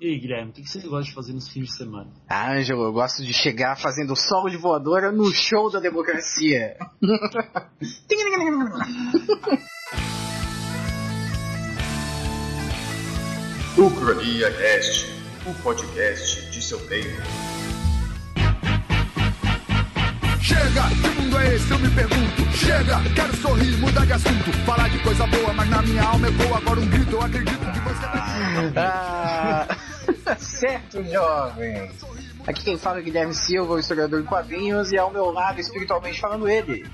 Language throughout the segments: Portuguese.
E aí, Guilherme, o que você gosta de fazer nos fins de semana? Ah, Ângelo, eu gosto de chegar fazendo solo de voadora no show da democracia. Ucrania Cast, o podcast de seu tempo. Chega, que mundo é esse? Eu me pergunto. Chega, quero sorrir, mudar de assunto. Falar de coisa boa, mas na minha alma ecoa agora um grito. Eu acredito que você vai. Ah, certo, jovens. Aqui quem fala é Guilherme Silva, o historiador de quadrinhos, e ao meu lado, espiritualmente falando ele.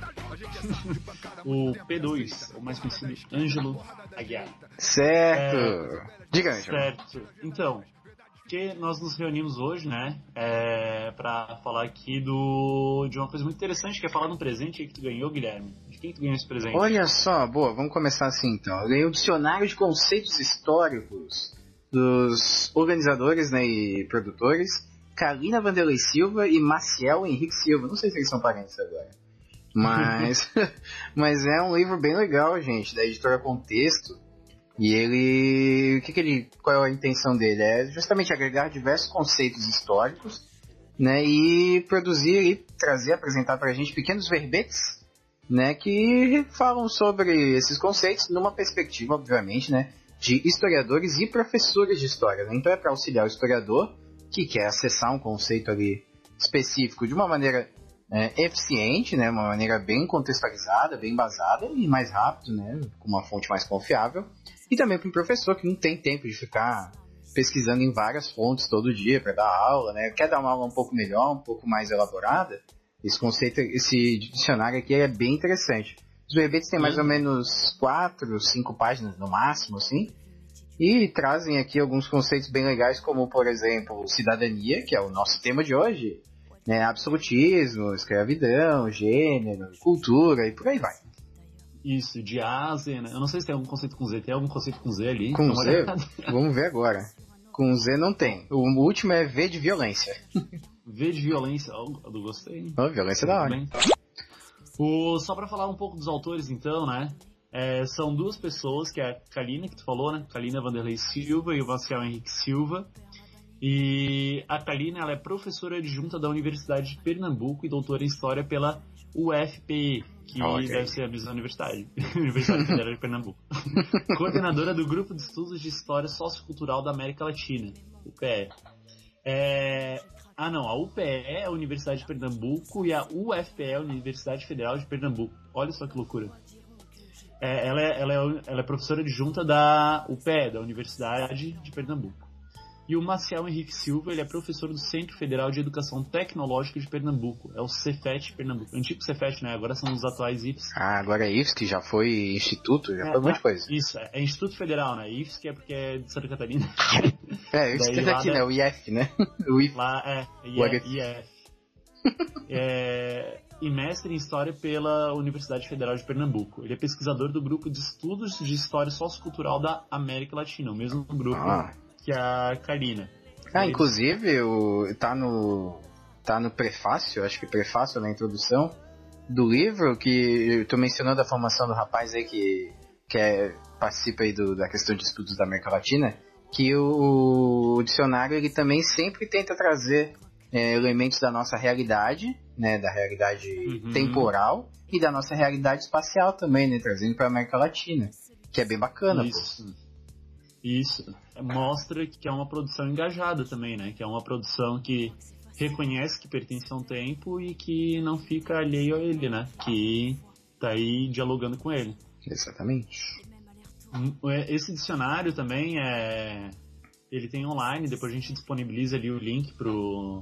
O P2, o mais conhecido Ângelo Aguiar. Certo. Diga, Ângelo. Certo. Então, que nós nos reunimos hoje, né, é, para falar aqui do de uma coisa muito interessante, que é falar de um presente aí que tu ganhou, Guilherme. De quem tu ganhou esse presente? Olha só, boa, vamos começar assim então. Eu ganhei o dicionário de conceitos históricos dos organizadores né, e produtores Karina Vanderlei Silva e Maciel Henrique Silva. Não sei se eles são parentes agora. Mas, mas é um livro bem legal, gente, da editora Contexto. E ele. O que, que ele. Qual é a intenção dele? É justamente agregar diversos conceitos históricos, né? E produzir e trazer, apresentar pra gente pequenos verbetes, né? Que falam sobre esses conceitos numa perspectiva, obviamente, né? De historiadores e professores de história. Né? Então é para auxiliar o historiador que quer acessar um conceito ali específico de uma maneira é, eficiente, né, uma maneira bem contextualizada, bem basada e mais rápido, né, com uma fonte mais confiável. E também para um professor que não tem tempo de ficar pesquisando em várias fontes todo dia para dar aula, né, quer dar uma aula um pouco melhor, um pouco mais elaborada. Esse conceito, esse dicionário aqui é bem interessante. Os verbetes têm mais ou menos quatro, cinco páginas no máximo, assim. E trazem aqui alguns conceitos bem legais, como, por exemplo, cidadania, que é o nosso tema de hoje, né? absolutismo, escravidão, gênero, cultura e por aí vai. Isso, de Ásia, né? Eu não sei se tem algum conceito com Z. Tem algum conceito com Z ali? Com Z? olhada. Vamos ver agora. Com Z não tem. O último é V de violência. V de violência. Oh, eu gostei. hein? Oh, violência é da hora. Bem. O, só pra falar um pouco dos autores, então, né? É, são duas pessoas, que é a Kalina, que tu falou, né? Kalina Vanderlei Silva e o Marcial Henrique Silva. E a Kalina, ela é professora adjunta da Universidade de Pernambuco e doutora em História pela UFPE, que Ok. deve ser a mesma universidade. Universidade Federal de Pernambuco. Coordenadora do Grupo de Estudos de História Sociocultural da América Latina, UPE. É, Ah, não, a UPE é a Universidade de Pernambuco e a UFPE é a Universidade Federal de Pernambuco. Olha só que loucura. É, ela, é, ela, é, ela é professora adjunta da UPE, da Universidade de Pernambuco. E o Maciel Henrique Silva, ele é professor do Centro Federal de Educação Tecnológica de Pernambuco. É o Cefet Pernambuco. Antigo Cefet, né? Agora são os atuais IFES. Ah, agora é isso, que já foi instituto, já foi um monte de coisa. Isso, é, é Instituto Federal, né? IFES, que é porque é de Santa Catarina. É, que lá aqui, né? O IF, né? O IF. Lá é IF. IF. É, e mestre em História pela Universidade Federal de Pernambuco. Ele é pesquisador do grupo de estudos de História Sociocultural da América Latina, o mesmo grupo Ah. que a Karina. Ah, Ele- inclusive, o, tá no. Tá no prefácio, acho que prefácio na introdução do livro, que eu tô mencionando a formação do rapaz aí que, que é, participa aí do- da questão de estudos da América Latina, que o, o dicionário ele também sempre tenta trazer é, elementos da nossa realidade, né, da realidade Uhum. temporal e da nossa realidade espacial também, né, trazendo para América Latina, que é bem bacana. pô. Isso. Isso. Mostra que é uma produção engajada também, né? Que é uma produção que reconhece que pertence a um tempo e que não fica alheio a ele, né? Que tá aí dialogando com ele. Exatamente. Hum, é, Esse dicionário também é. Ele tem online, depois a gente disponibiliza ali o link pro,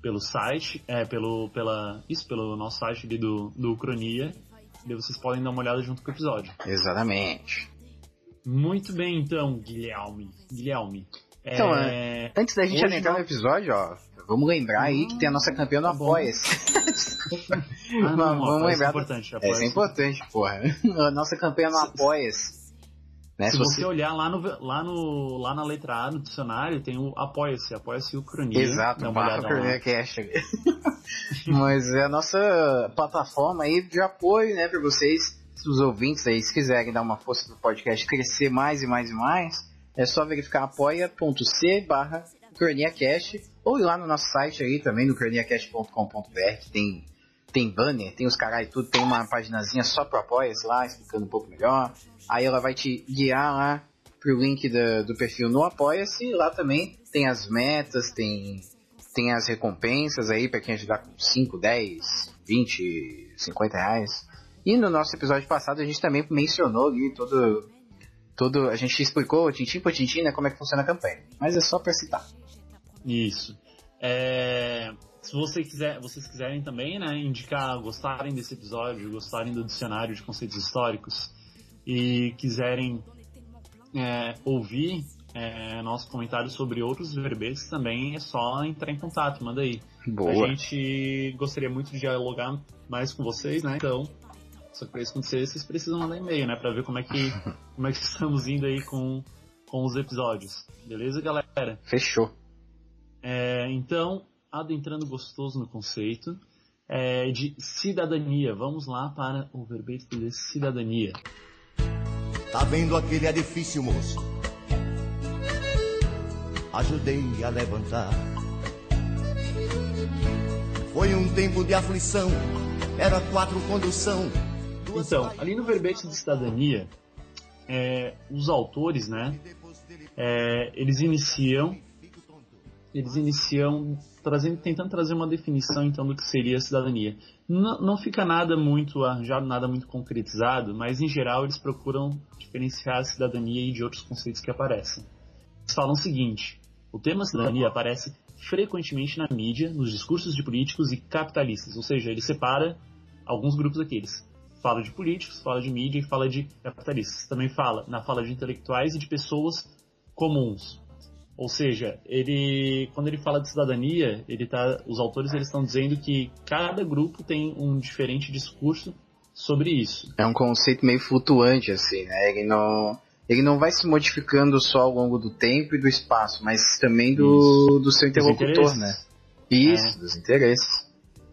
pelo site, é, pelo, pela, isso, pelo nosso site ali do, do Ucronia. Daí vocês podem dar uma olhada junto com o episódio. Exatamente. Muito bem, então, Guilherme. Guilherme. Então, é... Antes da gente Hoje adentrar não- no episódio, ó, vamos lembrar aí que tem a nossa campeã no Tá bom. Apoia-se. Ah, vamos apoia-se lembrar é importante. Essa apoia-se. é importante, porra. A nossa campeã no Apoia-se. Né? Se você você- olhar lá, no, lá, no, lá na letra A no dicionário, tem o Apoia-se, Apoia-se Ucronia. Exato, barra. Cornelia Cash. Mas é a nossa plataforma aí de apoio, né, pra vocês, os ouvintes aí, se quiserem dar uma força pro podcast crescer mais e mais e mais, é só verificar apoia.c barra croniacast ou ir lá no nosso site aí também, no croniacast.com.br, que tem, tem banner, tem os caras e tudo, tem uma paginazinha só pro apoia lá, explicando um pouco melhor. Aí ela vai te guiar lá pro link do, do perfil no Apoia-se, lá também tem as metas, tem, tem as recompensas aí para quem ajudar com 5, 10, 20, 50 reais. E no nosso episódio passado a gente também mencionou ali todo. todo a gente explicou tintim por tintim né, como é que funciona a campanha. Mas é só para citar. Isso. É, se você quiser, vocês quiserem também né, indicar, gostarem desse episódio, gostarem do dicionário de conceitos históricos e quiserem é, ouvir é, nosso comentário sobre outros verbetes também é só entrar em contato, manda aí. Boa. A gente gostaria muito de dialogar mais com vocês, né? Então, só que para isso acontecer, vocês precisam mandar e-mail, né? Pra ver como é que, como é que estamos indo aí com, com os episódios. Beleza, galera? Fechou. É, então, adentrando gostoso no conceito é, de cidadania. Vamos lá para o verbete de cidadania. Tá vendo aquele edifício, moço? Ajudei a levantar. Foi um tempo de aflição, era quatro condução. Então, ali no verbete de cidadania, é, os autores, né, é, eles iniciam, eles iniciam trazendo, tentando trazer uma definição então do que seria a cidadania. Não, não fica nada muito arranjado, nada muito concretizado, mas em geral eles procuram diferenciar a cidadania de outros conceitos que aparecem. Eles falam o seguinte: o tema cidadania aparece frequentemente na mídia, nos discursos de políticos e capitalistas, ou seja, ele separa alguns grupos aqueles. Fala de políticos, fala de mídia e fala de capitalistas. Também fala na fala de intelectuais e de pessoas comuns. Ou seja, ele quando ele fala de cidadania, ele tá, os autores eles estão dizendo que cada grupo tem um diferente discurso sobre isso. É um conceito meio flutuante, assim, né? Ele não, ele não vai se modificando só ao longo do tempo e do espaço, mas também do, do seu interlocutor, né? Isso, É. dos interesses.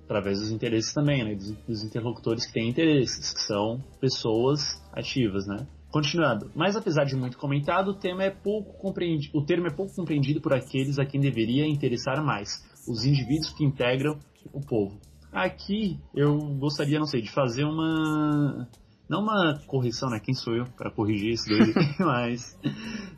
através dos interesses também, né? Dos, dos interlocutores que têm interesses, que são pessoas ativas, né? Continuando, mas apesar de muito comentado, o tema é pouco compreendido, o termo é pouco compreendido por aqueles a quem deveria interessar mais, os indivíduos que integram o povo. Aqui eu gostaria, não sei, de fazer uma não uma correção, né? Quem sou eu para corrigir esse dois aqui, mas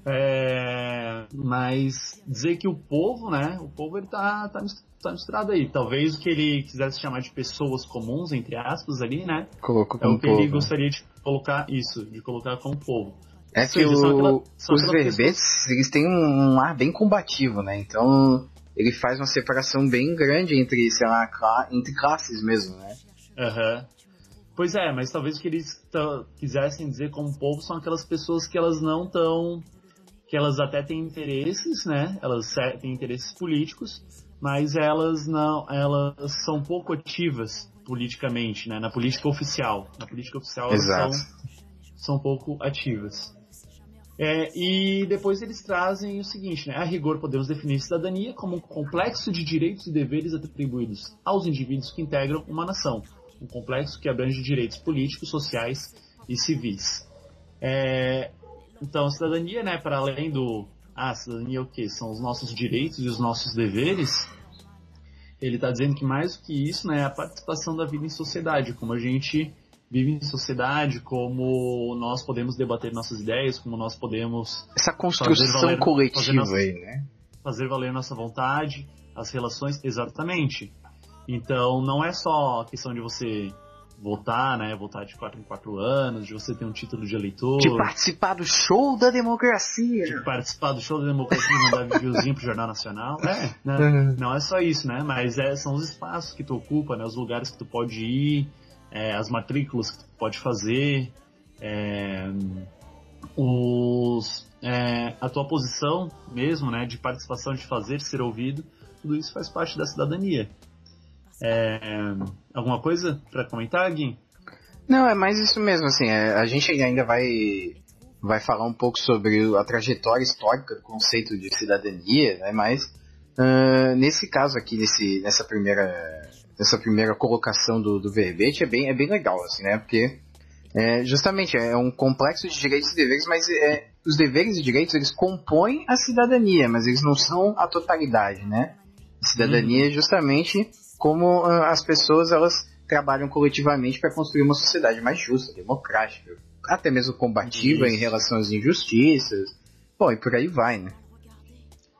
é, mas dizer que o povo, né? O povo ele tá, tá, mis- tá misturado aí. Talvez o que ele quisesse chamar de pessoas comuns, entre aspas, ali, né? Colocou É como o que povo. ele gostaria de colocar isso, de colocar como povo. É Ou que seja, o- aquela- os verbetes, eles têm um ar bem combativo, né? Então, ele faz uma separação bem grande entre, sei lá, cla- entre classes mesmo, né? Aham. Pois é, mas talvez o que eles quisessem dizer como povo são aquelas pessoas que elas não estão. que elas até têm interesses, né? Elas têm interesses políticos, mas elas não. elas são pouco ativas politicamente, né? Na política oficial. Na política oficial elas Exato. são, são pouco ativas. É, e depois eles trazem o seguinte, né? A rigor podemos definir cidadania como um complexo de direitos e deveres atribuídos aos indivíduos que integram uma nação. Um complexo que abrange direitos políticos, sociais e civis. É, então, a cidadania, né, para além do... Ah, a cidadania é o quê? São os nossos direitos e os nossos deveres. Ele está dizendo que mais do que isso, né, é a participação da vida em sociedade, como a gente vive em sociedade, como nós podemos debater nossas ideias, como nós podemos Essa construção valer- coletiva nossa- aí, né? fazer valer nossa vontade, as relações, exatamente. Então, não é só questão de você votar, né, votar de 4 em 4 anos, de você ter um título de eleitor, De participar do show da democracia. de participar do show da democracia e mandar videozinho pro Jornal Nacional. É, né? Não é só isso, né? Mas é, são os espaços que tu ocupa, né? Os lugares que tu pode ir, é, as matrículas que tu pode fazer, é, os, é, a tua posição mesmo, né? De participação, de fazer, ser ouvido, tudo isso faz parte da cidadania. É, alguma coisa para comentar, Gui? Não, é mais isso mesmo, assim, é, a gente ainda vai, vai falar um pouco sobre a trajetória histórica do conceito de cidadania, né, mas ah, nesse caso aqui, nesse, nessa, primeira, nessa primeira colocação do, do verbete, é bem, é bem legal, assim, né, porque é, justamente é um complexo de direitos e deveres, mas é, os deveres e direitos eles compõem a cidadania, mas eles não são a totalidade, né? A cidadania é justamente como uh, as pessoas elas trabalham coletivamente para construir uma sociedade mais justa, democrática, até mesmo combativa Isso. em relação às injustiças. Bom, e por aí vai, né?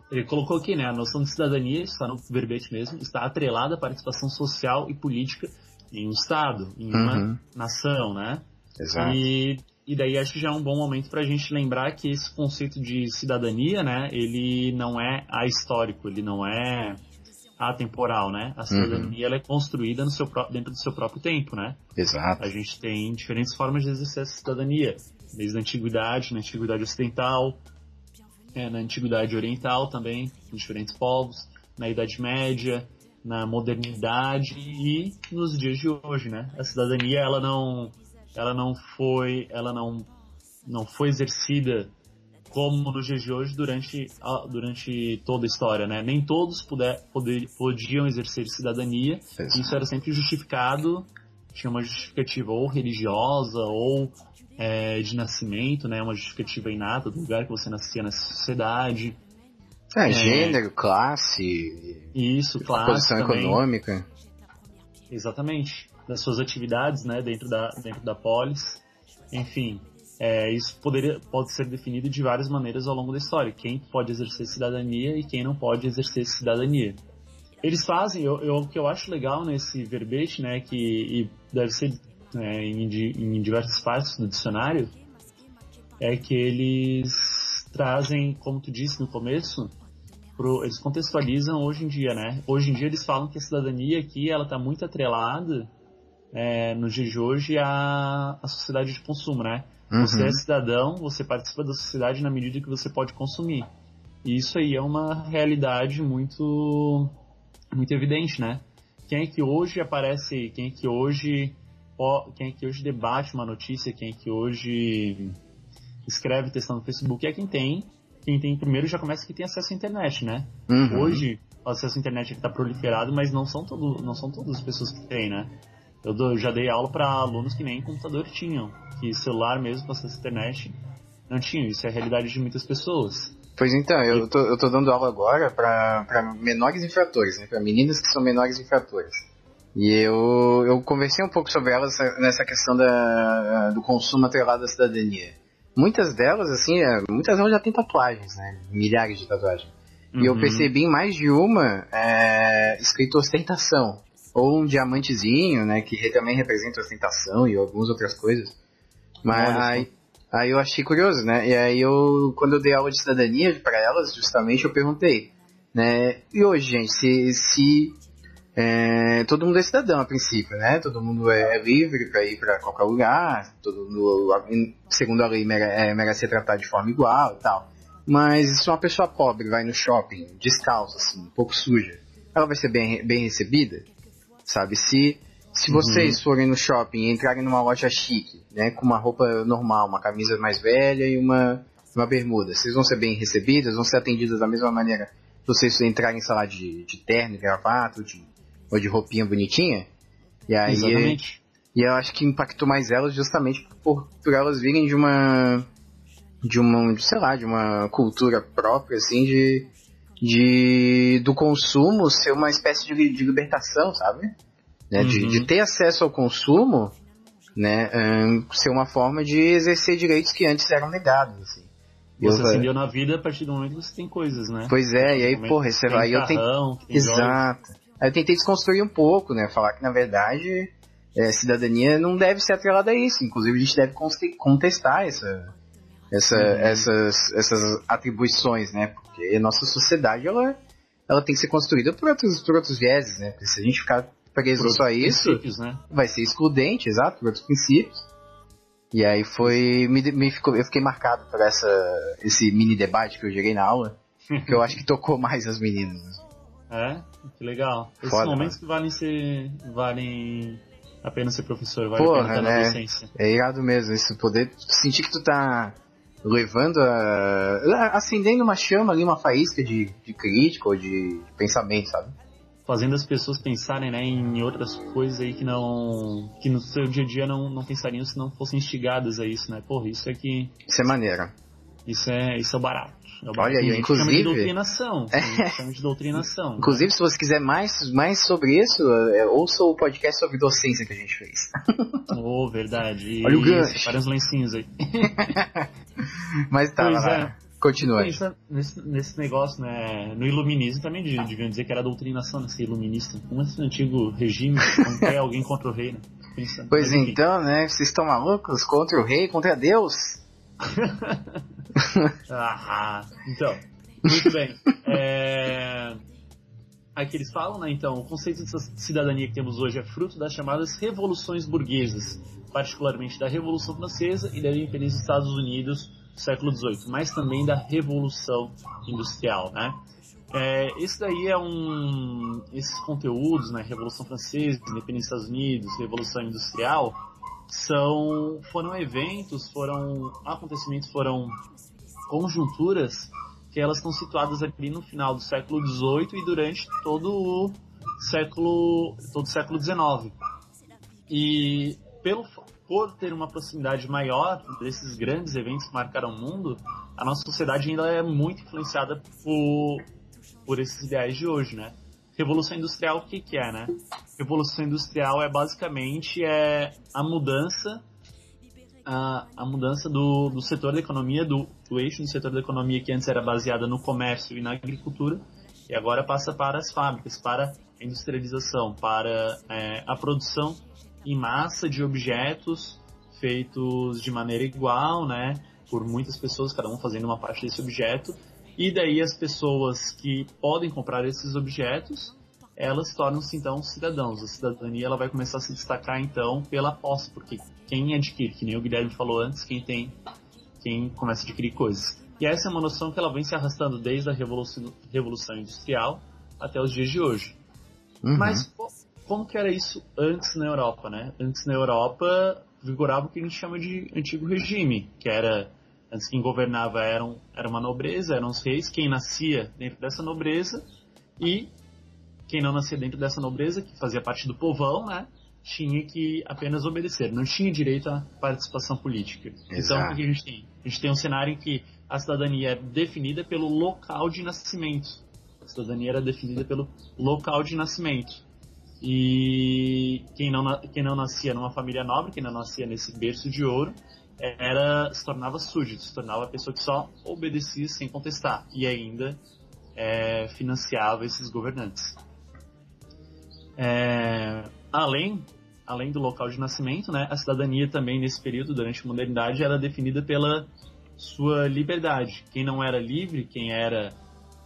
Ele colocou aqui, né, a noção de cidadania, está no verbete mesmo, está atrelada à participação social e política em um Estado, em uma uhum. nação, né? Exato. E, e daí acho que já é um bom momento para a gente lembrar que esse conceito de cidadania, né, ele não é ahistórico, ele não é atemporal, né? A cidadania uhum. ela é construída no seu dentro do seu próprio tempo, né? Exato. A gente tem diferentes formas de exercer essa cidadania, desde a antiguidade, na antiguidade ocidental, é, na antiguidade oriental também, com diferentes povos, na Idade Média, na modernidade e nos dias de hoje, né? A cidadania ela não, ela não foi, ela não, não foi exercida como nos dias de hoje durante, a, durante toda a história, né? Nem todos puder, poder, podiam exercer cidadania. Exato. Isso era sempre justificado, tinha uma justificativa ou religiosa ou é, de nascimento, né? Uma justificativa inata do lugar que você nascia nessa sociedade. É, é gênero, classe. Isso, classe. Posição também. econômica. Exatamente. Das suas atividades, né? Dentro da, dentro da polis. Enfim, é, isso poderia, pode ser definido de várias maneiras ao longo da história. Quem pode exercer cidadania e quem não pode exercer cidadania. Eles fazem, eu, eu, o que eu acho legal nesse verbete, né, que deve ser é, em, em diversas partes do dicionário, é que eles trazem, como tu disse no começo, pro, eles contextualizam hoje em dia, né? Hoje em dia eles falam que a cidadania aqui ela está muito atrelada é, no dia de hoje à, à sociedade de consumo, né? Uhum. Você é cidadão, você participa da sociedade na medida que você pode consumir. E isso aí é uma realidade muito, muito evidente, né? Quem é que hoje aparece, quem é que hoje, quem é que hoje debate uma notícia, quem é que hoje escreve textão no Facebook é quem tem, quem tem primeiro já começa que tem acesso à internet, né? Uhum. Hoje o acesso à internet é está proliferado, mas não são, todo, não são todas as pessoas que têm, né? Eu, dou, já dei aula para alunos que nem computador tinham que celular mesmo com acesso à internet não tinha. Isso é a realidade de muitas pessoas. Pois então, eu tô, eu tô dando aula agora para menores infratores, né, para meninas que são menores infratores. E eu, eu conversei um pouco sobre elas nessa questão da, do consumo atrelado à cidadania. Muitas delas, assim, é, muitas delas já têm tatuagens, né? Milhares de tatuagens. Uhum. E eu uhum. percebi em mais de uma é, escrito ostentação. Ou um diamantezinho, né? Que também representa ostentação e algumas outras coisas. Mas aí, aí eu achei curioso, né? E aí eu, quando eu dei aula de cidadania para elas, justamente eu perguntei, né? E hoje, gente, se, se é, todo mundo é cidadão a princípio, né? Todo mundo é, é livre para ir para qualquer lugar, todo mundo, segundo a lei, é, merece ser tratado de forma igual e tal. Mas se uma pessoa pobre vai no shopping, descalça, assim, um pouco suja, ela vai ser bem, bem recebida? Sabe? Se se vocês uhum. forem no shopping e entrarem numa loja chique, né, com uma roupa normal, uma camisa mais velha e uma, uma bermuda, vocês vão ser bem recebidas, vão ser atendidas da mesma maneira que vocês entrarem, sei lá, de, de terno, gravata, de, ou de roupinha bonitinha? E aí, Exatamente. E eu acho que impactou mais elas justamente por, por elas virem de uma de uma, sei lá, de uma cultura própria, assim, de, de do consumo ser uma espécie de, de libertação, sabe? né, uhum. de, de, uhum. ter acesso ao consumo, né, um, ser uma forma de exercer direitos que antes eram negados. Assim. Você eu, ascendeu na vida a partir do momento que você tem coisas, né? Pois é, e aí, porra, você vai. Eu tenho. Exato. Aí eu tentei desconstruir um pouco, né? Falar que na verdade é, cidadania não deve ser atrelada a isso. Inclusive a gente deve contestar essa, essa, uhum. essas, essas atribuições, né? Porque a nossa sociedade ela, ela tem que ser construída por outros, por outros vieses, né? Porque se a gente ficar preso só isso, né? vai ser excludente, exato, por outros princípios. E aí foi. Me, me ficou, eu fiquei marcado por essa, esse mini debate que eu joguei na aula, que eu acho que tocou mais as meninas. É? Que legal. Esses Foda, momentos que valem ser. valem a pena ser professor, vale Porra, a pena né? É irado mesmo, isso poder sentir que tu tá levando a. acendendo uma chama ali, uma faísca de, de crítica ou de, pensamento, sabe? fazendo as pessoas pensarem né, em outras coisas aí que não que no seu dia a dia não, não pensariam se não fossem instigadas a isso, né? Porra, isso é que isso é maneiro. Isso é, isso é barato. É o. Olha aí, inclusive- de doutrinação. Chama de doutrinação. Inclusive, se você quiser mais, mais sobre isso, é, ouça o podcast sobre docência que a gente fez. Oh, verdade. Olha o Isso, gancho. Para os lencinhos aí. Mas tá, Pois vai lá. é. Continua. Pensa nesse, nesse negócio, né? No iluminismo também de- deviam dizer que era doutrinação, né? Ser iluminista. Como esse antigo regime, não quer alguém contra o rei, né? Pensa. Pois então, né? Vocês estão malucos? Contra o rei, contra Deus? Ah, então, muito bem. É... Aqui eles falam, né? Então, o conceito de cidadania que temos hoje é fruto das chamadas revoluções burguesas, particularmente da Revolução Francesa e da Independência dos Estados Unidos do século XVIII, mas também da Revolução Industrial, né? É, esse daí é um. Esses conteúdos, né? Revolução Francesa, Independência dos Estados Unidos, Revolução Industrial, são foram eventos, foram acontecimentos, foram conjunturas que elas estão situadas ali no final do século XVIII e durante todo o século todo o século XIX. E pelo por ter uma proximidade maior desses grandes eventos que marcaram o mundo, a nossa sociedade ainda é muito influenciada por por esses ideais de hoje, né? Revolução Industrial, o que, que é, né? Revolução Industrial é basicamente é a mudança a, a mudança do, do setor da economia, do, do eixo do setor da economia que antes era baseada no comércio e na agricultura, e agora passa para as fábricas, para a industrialização, para é, a produção em massa de objetos feitos de maneira igual, né? Por muitas pessoas, cada um fazendo uma parte desse objeto, e daí as pessoas que podem comprar esses objetos, elas tornam-se então cidadãos. A cidadania ela vai começar a se destacar então pela posse, porque quem adquire, que nem o Guilherme falou antes, quem tem, quem começa a adquirir coisas. E essa é uma noção que ela vem se arrastando desde a Revolução, Revolução Industrial até os dias de hoje. Uhum. Mas co- como que era isso antes na Europa, né? Antes na Europa vigorava o que a gente chama de antigo regime, que era antes quem governava eram, era uma nobreza, eram os reis, quem nascia dentro dessa nobreza e quem não nascia dentro dessa nobreza, que fazia parte do povão, né? Tinha que apenas obedecer, não tinha direito à participação política. Então, Exato. o que a gente tem? A gente tem um cenário em que a cidadania é definida pelo local de nascimento. A cidadania era definida pelo local de nascimento. E quem não, quem não nascia numa família nobre, quem não nascia nesse berço de ouro, era se tornava súdito, se tornava a pessoa que só obedecia sem contestar e ainda é, financiava esses governantes. É, além, além do local de nascimento, né, a cidadania também nesse período, durante a modernidade, era definida pela sua liberdade. Quem não era livre, quem era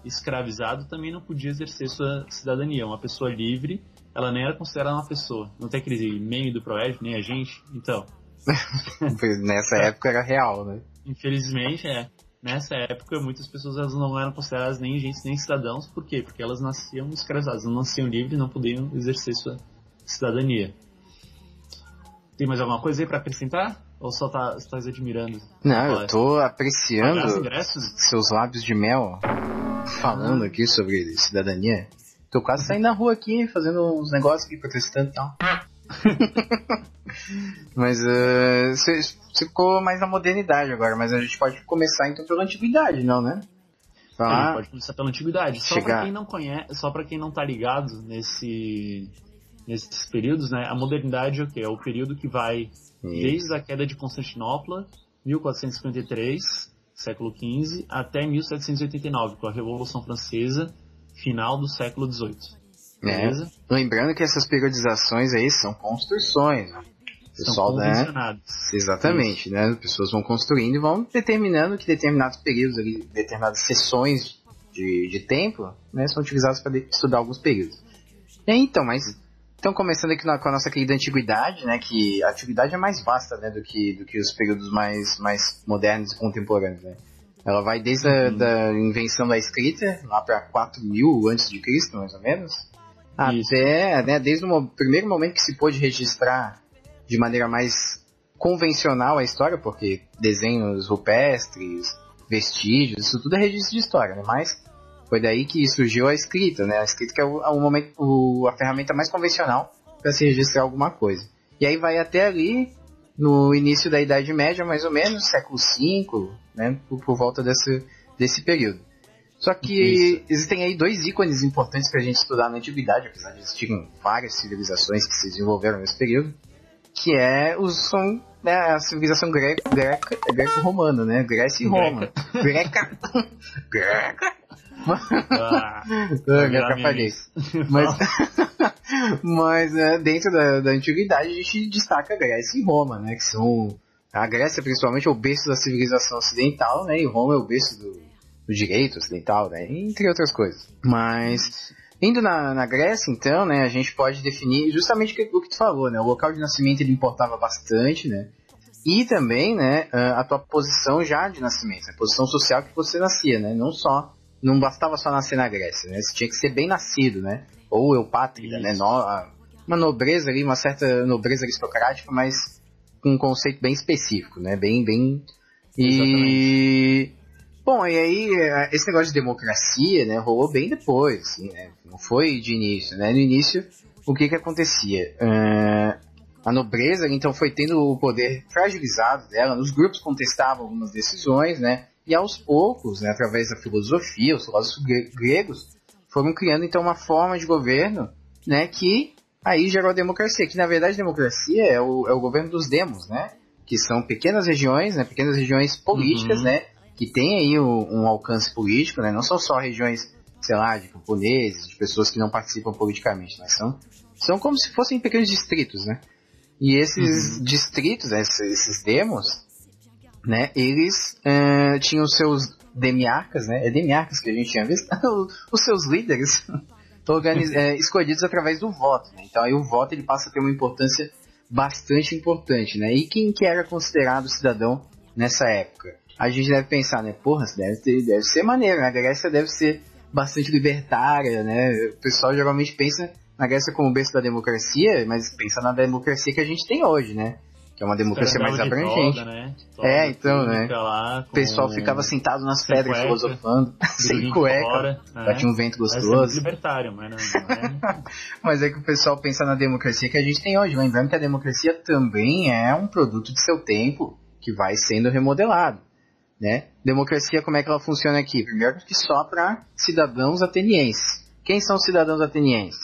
escravizado, também não podia exercer sua cidadania. Uma pessoa livre, ela nem era considerada uma pessoa. Não tem aquele meme do Proerd, nem a gente. Então, Nessa época era real, né? Infelizmente, é. Nessa época, muitas pessoas elas não eram consideradas nem agentes nem cidadãos. Por quê? Porque elas nasciam escravizadas, não nasciam livres, não podiam exercer sua cidadania. Tem mais alguma coisa aí pra acrescentar? Ou só tá, estás admirando? Não, eu tô apreciando seus lábios de mel falando aqui sobre cidadania. Tô quase saindo na rua aqui, fazendo uns negócios aqui, protestando e tal. mas uh, você ficou mais na modernidade agora, mas a gente pode começar então pela antiguidade, não, né? A gente Falar, pode começar pela antiguidade. Só pra quem não conhece, só para quem não tá ligado nesse nesses períodos, né? A modernidade é o quê? É o período que vai desde a queda de Constantinopla, 1453, século XV, até 1789, com a Revolução Francesa, final do século XVIII. né? Beleza? Lembrando que essas periodizações aí são construções, né? O São Pessoal, né? convencionados. Exatamente, né? As pessoas vão construindo e vão determinando que determinados períodos ali, determinadas sessões de, de tempo, né, são utilizadas para estudar alguns períodos. E aí, então, mas então começando aqui na- com a nossa querida antiguidade, né, que a antiguidade é mais vasta, né, do que do que os períodos mais mais modernos e contemporâneos, né? Ela vai desde a da invenção da escrita, lá para 4000 antes de Cristo, mais ou menos, Isso. até, né, desde o primeiro momento que se pôde registrar de maneira mais convencional a história, porque desenhos rupestres, vestígios, isso tudo é registro de história, né? Mas foi daí que surgiu a escrita, né? A escrita que é o, é o momento, o- a ferramenta mais convencional para se registrar alguma coisa. E aí vai até ali no início da Idade Média, mais ou menos, século V, né, por, por volta desse, desse período. Só que Isso. existem aí dois ícones importantes para a gente estudar na antiguidade, apesar de existirem várias civilizações que se desenvolveram nesse período, que é os, são né, a civilização greca, greca, greco-romana, né? Grécia e Roma. Greca. Greca. Ah, atrapalhei. Mas, mas é, dentro da, da antiguidade a gente destaca a Grécia e Roma, né? Que são a Grécia principalmente é o berço da civilização ocidental, né? E Roma é o berço do, do direito ocidental, né? Entre outras coisas. Mas indo na, na Grécia, então, né? A gente pode definir justamente o que, o que tu falou, né? O local de nascimento ele importava bastante, né? E também, né? A tua posição já de nascimento, a posição social que você nascia, né? Não só não bastava só nascer na Grécia, né? Você tinha que ser bem nascido, né? Ou eupátrida, né? No, uma nobreza ali, uma certa nobreza aristocrática, mas com um conceito bem específico, né? Bem, bem... E... Bom, e aí, é, esse negócio de democracia, né, rolou bem depois, assim, né? Não foi de início, né? No início, o que que acontecia? Uh, a nobreza, então, foi tendo o poder fragilizado dela, os grupos contestavam algumas decisões, né? E aos poucos, né, através da filosofia, os filósofos gregos foram criando então uma forma de governo, né, que aí gerou a democracia, que na verdade a democracia é o, é o governo dos demos, né, que são pequenas regiões, né, pequenas regiões políticas, uhum. né, que tem aí um, um, alcance político, né, não são só regiões, sei lá, de camponeses, de pessoas que não participam politicamente, mas são, são como se fossem pequenos distritos, né, e esses uhum. distritos, esses, esses demos, né, eles uh, tinham seus demiarcas, né, é demiarcas que a gente tinha visto, os seus líderes organiz, é, escolhidos através do voto, né, então aí o voto ele passa a ter uma importância bastante importante, né, e quem que era considerado cidadão nessa época? A gente deve pensar, né, porra, deve, ter, deve ser maneiro, né, a Grécia deve ser bastante libertária, né, o pessoal geralmente pensa na Grécia como berço da democracia, mas pensa na democracia que a gente tem hoje, né, que é uma democracia mais abrangente. Toga, né? Toga é, então, né? o pessoal ficava sentado nas pedras cueca, filosofando, sem cueca, fora, né? batia um vento gostoso. É libertário, mas não é... mas é que o pessoal pensa na democracia que a gente tem hoje. Lembrando que a democracia também é um produto de seu tempo que vai sendo remodelado. Né? Democracia, como é que ela funciona aqui? Primeiro que só para cidadãos atenienses. Quem são os cidadãos atenienses?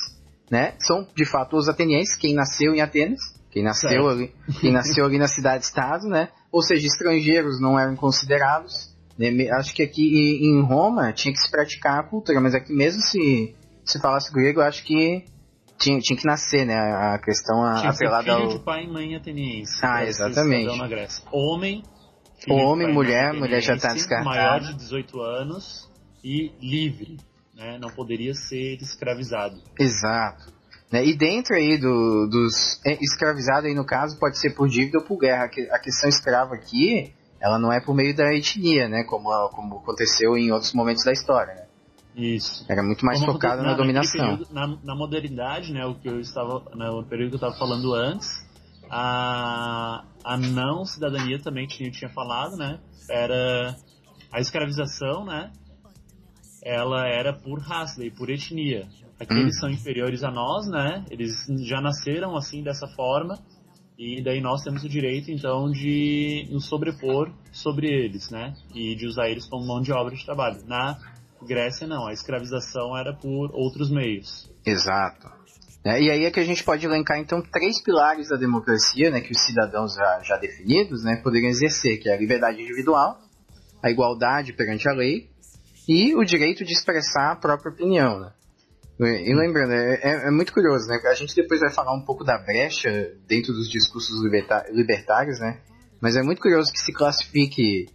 Né? São, de fato, os atenienses, quem nasceu em Atenas, quem nasceu, ali, quem nasceu ali na cidade-estado, né? Ou seja, estrangeiros não eram considerados. Né? Acho que aqui em Roma tinha que se praticar a cultura, mas aqui mesmo se se falasse grego, acho que tinha, tinha que nascer, né? A questão tinha apelada filho ao... de pai e mãe ateniense. Ah, exatamente. Na Homem, mulher, mulher já está descartada. Maior de 18 anos e livre, né? Não poderia ser escravizado. Exato. Né? E dentro aí do, dos é, escravizados aí no caso pode ser por dívida ou por guerra. A questão escrava aqui, ela não é por meio da etnia, né? Como, como aconteceu em outros momentos da história. Né? Isso. Era muito mais como focado na, na dominação. Período, na, na, modernidade, né? O que eu estava, no né, período que eu estava falando antes, a, a não cidadania também tinha, tinha falado, né? Era a escravização, né? Ela era por raça e por etnia. Aqueles hum. são inferiores a nós, né? Eles já nasceram assim dessa forma e daí nós temos o direito então de nos sobrepor sobre eles, né? E de usar eles como mão de obra de trabalho. Na Grécia não, a escravização era por outros meios. Exato. É, e aí é que a gente pode elencar então três pilares da democracia, né, que os cidadãos já, já definidos, né, poderiam exercer, que é a liberdade individual, a igualdade perante a lei e o direito de expressar a própria opinião. Né? E lembrando, é, é, é, muito curioso, né? A gente depois vai falar um pouco da brecha dentro dos discursos libertários, né? Mas é muito curioso que se classifique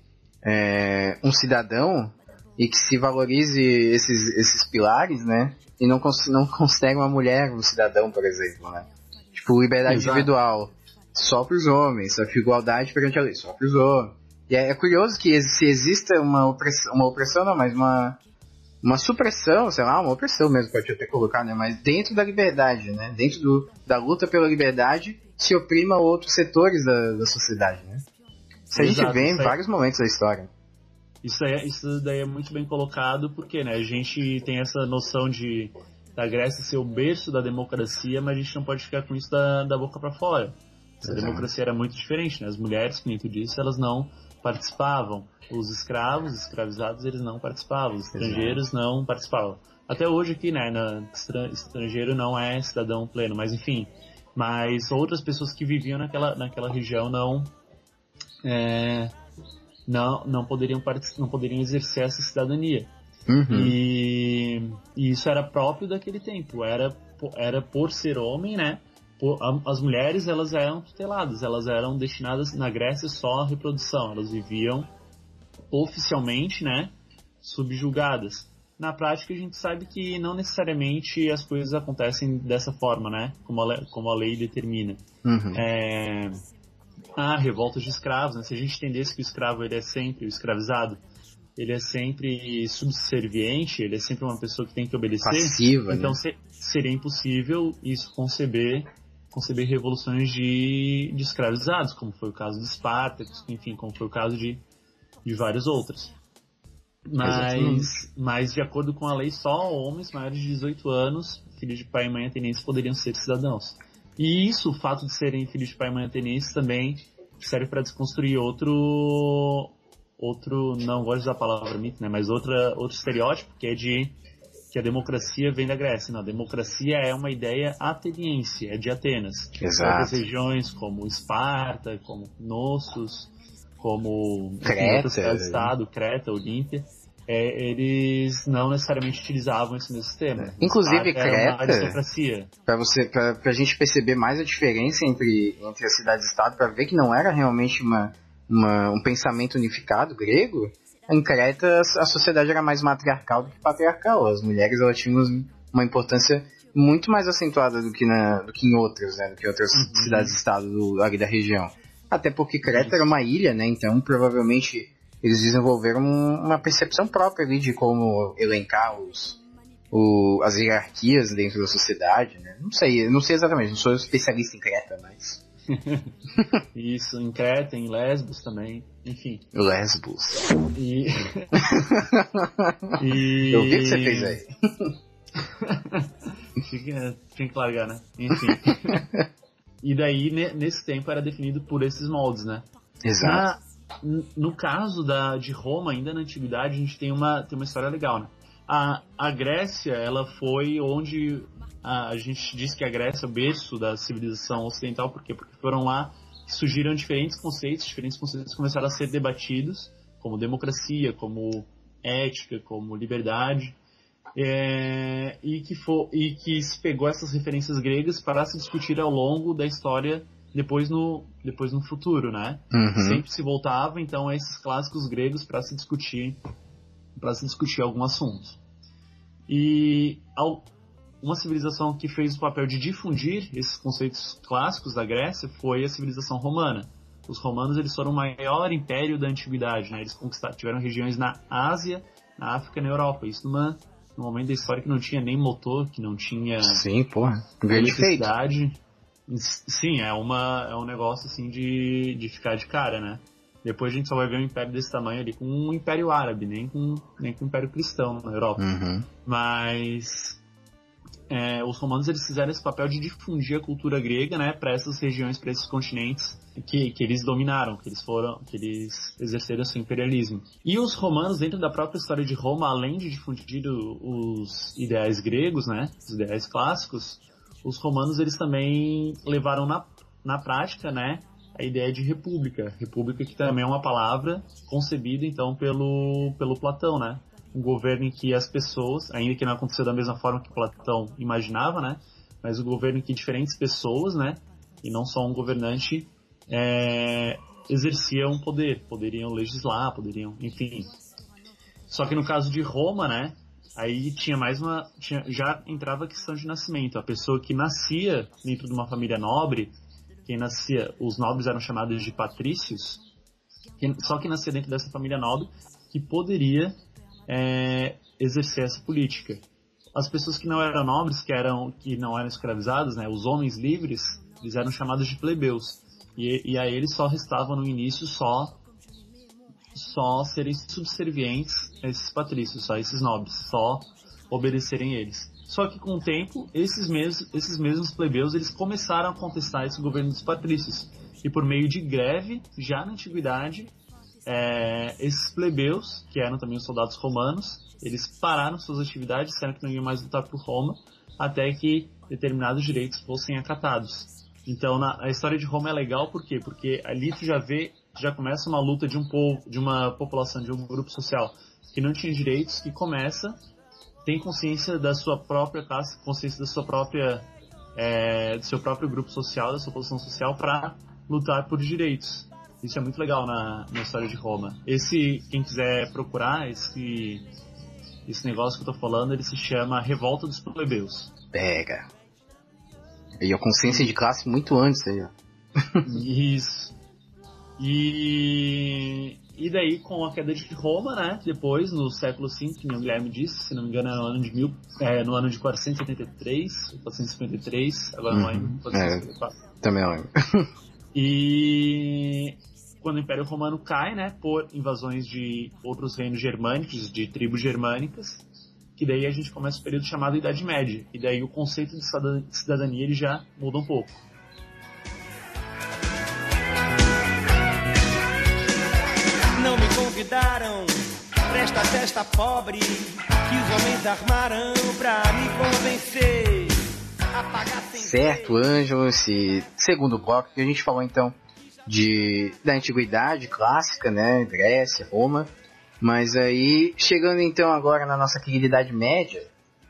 é, um cidadão e que se valorize esses, esses pilares, né? E não, não considere uma mulher um cidadão, por exemplo, né? Tipo, liberdade Exato. individual só para os homens, só que igualdade perante a lei só para os homens. E é, é, curioso que se exista uma opressão, uma opressão não, mas uma uma supressão, sei lá, uma opressão mesmo, pode até colocar, né? Mas dentro da liberdade, né? Dentro do, da luta pela liberdade, se oprima outros setores da, da sociedade, né? Isso a gente vê em vários momentos da história. Isso, é, isso daí é muito bem colocado, porque né, a gente tem essa noção de da Grécia ser o berço da democracia, mas a gente não pode ficar com isso da, da boca para fora. A democracia era muito diferente, né? As mulheres, como tu disse, elas não participavam. Os escravos, escravizados, eles não participavam. Os estrangeiros não participavam. Até hoje aqui, né? Na, estrangeiro não é cidadão pleno, mas enfim. Mas outras pessoas que viviam naquela, naquela região não, é, não, não, poderiam, não poderiam exercer essa cidadania. Uhum. E, e, isso era próprio daquele tempo. Era, era por ser homem, né? Por, as mulheres elas eram tuteladas, elas eram destinadas na Grécia só à reprodução. Elas viviam oficialmente, né? Subjugadas na prática a gente sabe que não necessariamente as coisas acontecem dessa forma, né? Como a, lei, como a lei determina. Uhum. É... Ah, revoltas de escravos, né? Se a gente entendesse que o escravo ele é sempre o escravizado, ele é sempre subserviente, ele é sempre uma pessoa que tem que obedecer. Passiva, então né? seria impossível isso conceber conceber revoluções de, de escravizados, como foi o caso de Espartacus, enfim, como foi o caso de, de vários outros. Mas, mas, de acordo com a lei, só homens maiores de 18 anos, filhos de pai e mãe atenienses, poderiam ser cidadãos. E isso, o fato de serem filhos de pai e mãe atenienses, também serve para desconstruir outro. Outro. Não gosto da palavra mito, né? Mas outra, outro estereótipo, que é de que a democracia vem da Grécia. Não, a democracia é uma ideia ateniense, é de Atenas. Exato. Outras regiões como Esparta, como Knossos, como Creta, Estado, Creta, Olímpia, é, eles não necessariamente utilizavam esse mesmo sistema. É. Inclusive, Creta, para você, para a gente perceber mais a diferença entre, entre as cidades-estado, para ver que não era realmente uma, uma, um pensamento unificado grego, em Creta a sociedade era mais matriarcal do que patriarcal. As mulheres elas tinham uma importância muito mais acentuada do que, na, do que em outras, né, do que outras uhum. cidades-estado ali da região. Até porque Creta era uma ilha, né? Então provavelmente eles desenvolveram uma percepção própria ali de como elencar os, o, as hierarquias dentro da sociedade, né? Não sei, não sei exatamente, não sou especialista em Creta, mas. Isso, em Creta, em Lesbos também, enfim. Lesbos. E. e... Eu vi o que você fez aí. Tinha que largar, né? Enfim. E daí, nesse tempo, era definido por esses moldes, né? Exato. Na, no caso da, de Roma, ainda na Antiguidade, a gente tem uma, tem uma história legal, né? A, a Grécia, ela foi onde a, a gente diz que a Grécia é o berço da civilização ocidental, por quê? Porque foram lá que surgiram diferentes conceitos, diferentes conceitos começaram a ser debatidos, como democracia, como ética, como liberdade, é, e, que for, e que se pegou essas referências gregas para se discutir ao longo da história depois no, depois no futuro, né? Uhum. Sempre se voltava então a esses clássicos gregos para se discutir para se discutir algum assunto. E ao, uma civilização que fez o papel de difundir esses conceitos clássicos da Grécia foi a civilização romana. Os romanos eles foram o maior império da antiguidade, né? Eles conquistaram, tiveram regiões na Ásia, na África e na Europa. Isso numa no momento da história que não tinha nem motor, que não tinha Sim, porra. eletricidade. Sim, é, uma, é um negócio assim de, de ficar de cara, né? Depois a gente só vai ver um império desse tamanho ali com um império árabe, nem com, nem com um império cristão na Europa. Uhum. Mas é, os romanos eles fizeram esse papel de difundir a cultura grega, né, para essas regiões, para esses continentes que, que eles dominaram, que eles foram, que eles exerceram seu imperialismo. E os romanos, dentro da própria história de Roma, além de difundir os ideais gregos, né, os ideais clássicos, os romanos eles também levaram na, na prática, né, a ideia de república, república que também é uma palavra concebida então pelo pelo Platão, né, um governo em que as pessoas, ainda que não aconteceu da mesma forma que Platão imaginava, né? Mas um governo em que diferentes pessoas, né? E não só um governante, é, exerciam poder, poderiam legislar, poderiam, enfim. Só que no caso de Roma, né? Aí tinha mais uma, tinha, já entrava a questão de nascimento. A pessoa que nascia dentro de uma família nobre, quem nascia, os nobres eram chamados de patrícios, quem, só quem nascia dentro dessa família nobre que poderia é, exercer essa política. As pessoas que não eram nobres, que, eram, que não eram escravizadas, né, os homens livres, eles eram chamados de plebeus. E, e a eles só restava no início só só serem subservientes a esses patrícios, a esses nobres, só obedecerem eles. Só que com o tempo, esses mesmos, esses mesmos plebeus eles começaram a contestar esse governo dos patrícios. E por meio de greve, já na antiguidade, é, esses plebeus, que eram também os soldados romanos, eles pararam suas atividades, disseram que não iam mais lutar por Roma, até que determinados direitos fossem acatados. Então na, a história de Roma é legal por quê? Porque ali tu já vê, já começa uma luta de um povo, de uma população, de um grupo social que não tinha direitos, que começa tem consciência da sua própria classe, consciência da sua própria é, do seu próprio grupo social, da sua posição social para lutar por direitos. Isso é muito legal na, na história de Roma. Esse, quem quiser procurar esse esse negócio que eu tô falando, ele se chama Revolta dos Plebeus. Pega. E a consciência de classe muito antes aí, ó. Isso. E e daí, com a queda de Roma, né, depois, no século V, que o Guilherme disse, se não me engano, no ano de, mil, é, no ano de 473, 453, agora não lembro, uhum. É, também não lembro. E quando o Império Romano cai, né, por invasões de outros reinos germânicos, de tribos germânicas, que daí a gente começa o período chamado Idade Média, e daí o conceito de cidadania ele já muda um pouco. Convidaram pra esta festa pobre que os homens armaram pra me convencer. Certo, Ângelo, esse segundo bloco que a gente falou então de da antiguidade clássica, né, Grécia, Roma, mas aí chegando então agora na nossa querida Idade Média,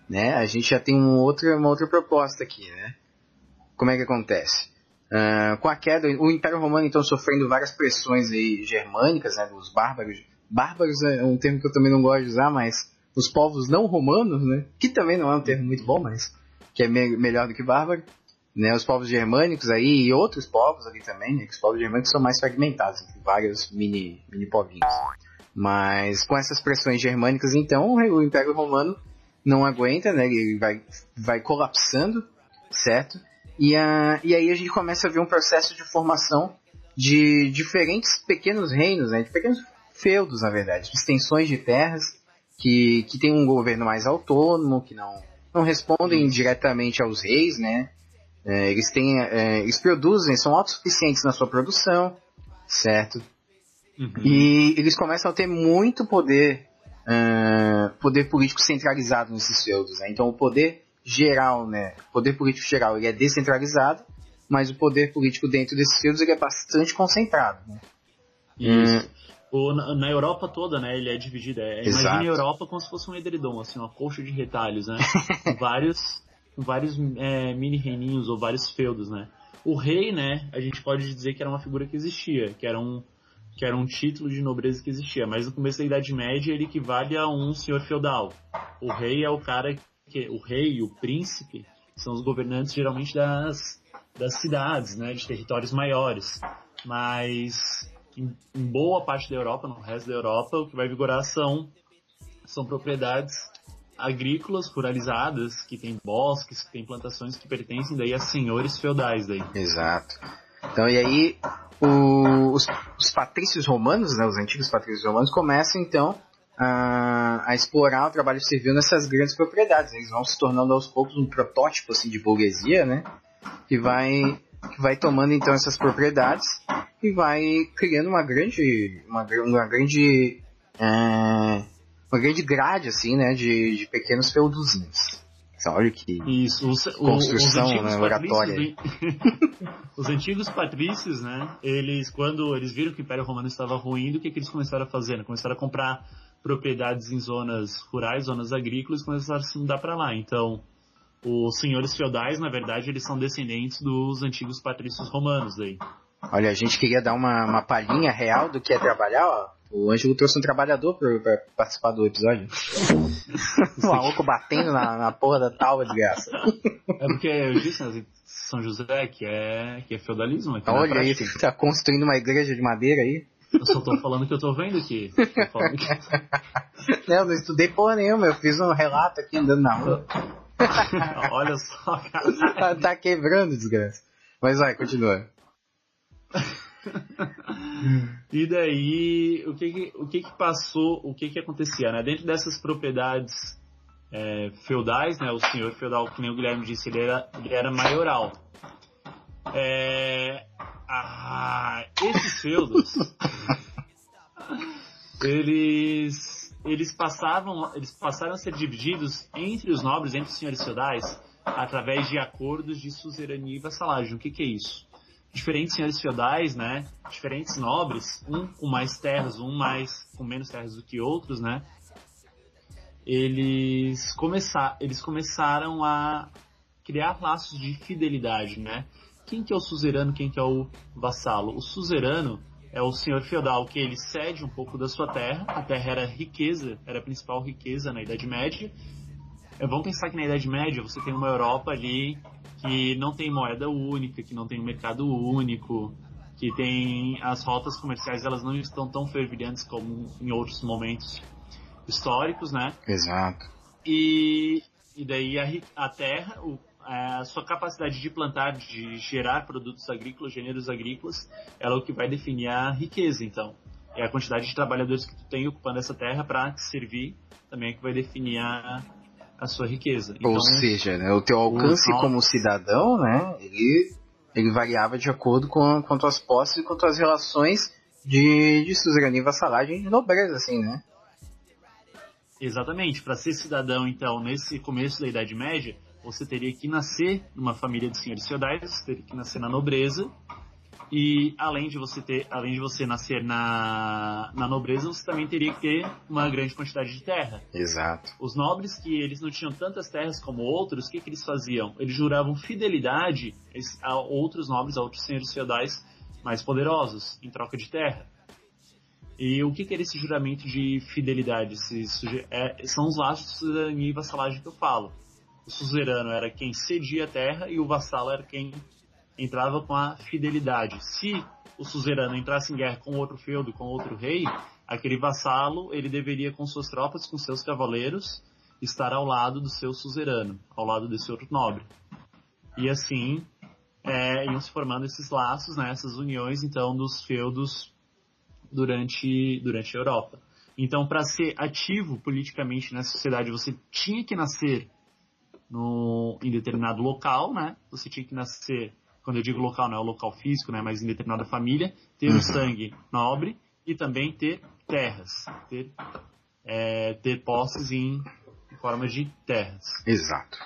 né, a gente já tem um outro, uma outra proposta aqui, né? Como é que acontece? Uh, com a queda, o Império Romano então sofrendo várias pressões aí germânicas, né, dos bárbaros. Bárbaros é um termo que eu também não gosto de usar, mas os povos não romanos, né, que também não é um termo muito bom, mas que é me melhor do que bárbaro, né, os povos germânicos aí e outros povos ali também, né, que os povos germânicos são mais fragmentados, vários mini, mini povinhos. Mas com essas pressões germânicas, então, o Império Romano não aguenta, né, ele vai, vai colapsando, certo? E, a, e aí a gente começa a ver um processo de formação de diferentes pequenos reinos, né, de pequenos feudos, na verdade, extensões de terras que, que tem um governo mais autônomo, que não, não respondem diretamente aos reis, né? É, eles têm, é, eles produzem, são autossuficientes na sua produção, certo? Uhum. E eles começam a ter muito poder, uh, poder político centralizado nesses feudos, né? Então o poder geral, né? O poder político geral ele é descentralizado, mas o poder político dentro desses fios ele é bastante concentrado. Né? Isso. Hum. O, na, na, Europa toda, né, ele é dividido. É, imagine a Europa como se fosse um edredom, assim, uma colcha de retalhos, né? com vários, vários é, mini reininhos ou vários feudos, né? O rei, né, a gente pode dizer que era uma figura que existia, que era um, que era um título de nobreza que existia, mas no começo da Idade Média ele equivale a um senhor feudal. O rei é o cara que o rei e o príncipe são os governantes geralmente das, das cidades, né, de territórios maiores. Mas em, em, boa parte da Europa, no resto da Europa, o que vai vigorar são, são propriedades agrícolas ruralizadas, que tem bosques, que tem plantações que pertencem daí a senhores feudais daí. Exato. Então, e aí, o, os, os patrícios romanos, né, os antigos patrícios romanos, começam então a, a, explorar o trabalho civil nessas grandes propriedades. Eles vão se tornando aos poucos um protótipo assim, de burguesia, né? Que vai, que vai tomando então essas propriedades e vai criando uma grande, uma, uma grande, é, uma grande grade assim, né? De, de pequenos feudozinhos. Olha que Isso, os, construção, os né, oratória. os antigos patrícios, né, eles, quando eles viram que o Império Romano estava ruindo, o que, que eles começaram a fazer? Começaram a comprar propriedades em zonas rurais, zonas agrícolas, começaram a se mudar para lá. Então, os senhores feudais, na verdade, eles são descendentes dos antigos patrícios romanos aí. Olha, a gente queria dar uma, uma palhinha real do que é trabalhar, ó. O Ângelo trouxe um trabalhador para participar do episódio. o maluco batendo na, na porra da tábua de graça. É porque eu disse, né, São José, que é, que é feudalismo. Aqui Olha aí, você tá construindo uma igreja de madeira aí. Eu só tô falando que eu tô vendo aqui. Que... não, eu não estudei porra nenhuma, eu fiz um relato aqui andando na rua. Olha só, cara. Tá, tá quebrando, desgraça. Mas vai, continua. e daí, o que que, o que que passou, o que que acontecia, né? Dentro dessas propriedades é, feudais, né? O senhor feudal, que nem o Guilherme disse, ele era, ele era maioral. É, ah, esses feudos, eles, eles passavam, eles passaram a ser divididos entre os nobres, entre os senhores feudais, através de acordos de suzerania e vassalagem. O que, que é isso? Diferentes senhores feudais, né? Diferentes nobres, um com mais terras, um mais com menos terras do que outros, né? Eles, começar, eles começaram a criar laços de fidelidade, né? Quem que é o suzerano, quem que é o vassalo? O suzerano é o senhor feudal que ele cede um pouco da sua terra. A terra era riqueza, era a principal riqueza na Idade Média. É, vamos pensar que na Idade Média você tem uma Europa ali que não tem moeda única, que não tem um mercado único, que tem as rotas comerciais elas não estão tão fervilhantes como em outros momentos históricos, né? Exato. E, e daí a, a terra, o, a sua capacidade de plantar, de gerar produtos agrícolas, gêneros agrícolas, ela é o que vai definir a riqueza, então. É a quantidade de trabalhadores que tu tem ocupando essa terra para te servir também é que vai definir a, a sua riqueza. Ou Então, seja, né, o teu alcance o- como cidadão, né, ele, ele variava de acordo com, com tuas posses e com tuas relações de, de suzerania e vassalagem de nobreza, assim, né? Exatamente. Para ser cidadão, então, nesse começo da Idade Média, você teria que nascer numa família de senhores feudais, você teria que nascer na nobreza. E além de você ter, além de você nascer na, na nobreza, você também teria que ter uma grande quantidade de terra. Exato. Os nobres que eles não tinham tantas terras como outros, o que, que eles faziam? Eles juravam fidelidade a outros nobres, a outros senhores feudais mais poderosos, em troca de terra. E o que, que era esse juramento de fidelidade? Esse é- são os laços de e vassalagem que eu falo. O suzerano era quem cedia a terra e o vassalo era quem entrava com a fidelidade. Se o suzerano entrasse em guerra com outro feudo, com outro rei, aquele vassalo ele deveria com suas tropas, com seus cavaleiros, estar ao lado do seu suzerano, ao lado desse outro nobre. E assim é, iam se formando esses laços, né, essas uniões então dos feudos durante, durante a Europa. Então, para ser ativo politicamente nessa sociedade, você tinha que nascer no, em determinado local, né? Você tinha que nascer, quando eu digo local, não é o local físico, né? Mas em determinada família, ter um sangue nobre e também ter terras, ter, é, ter posses em forma de terras Exato.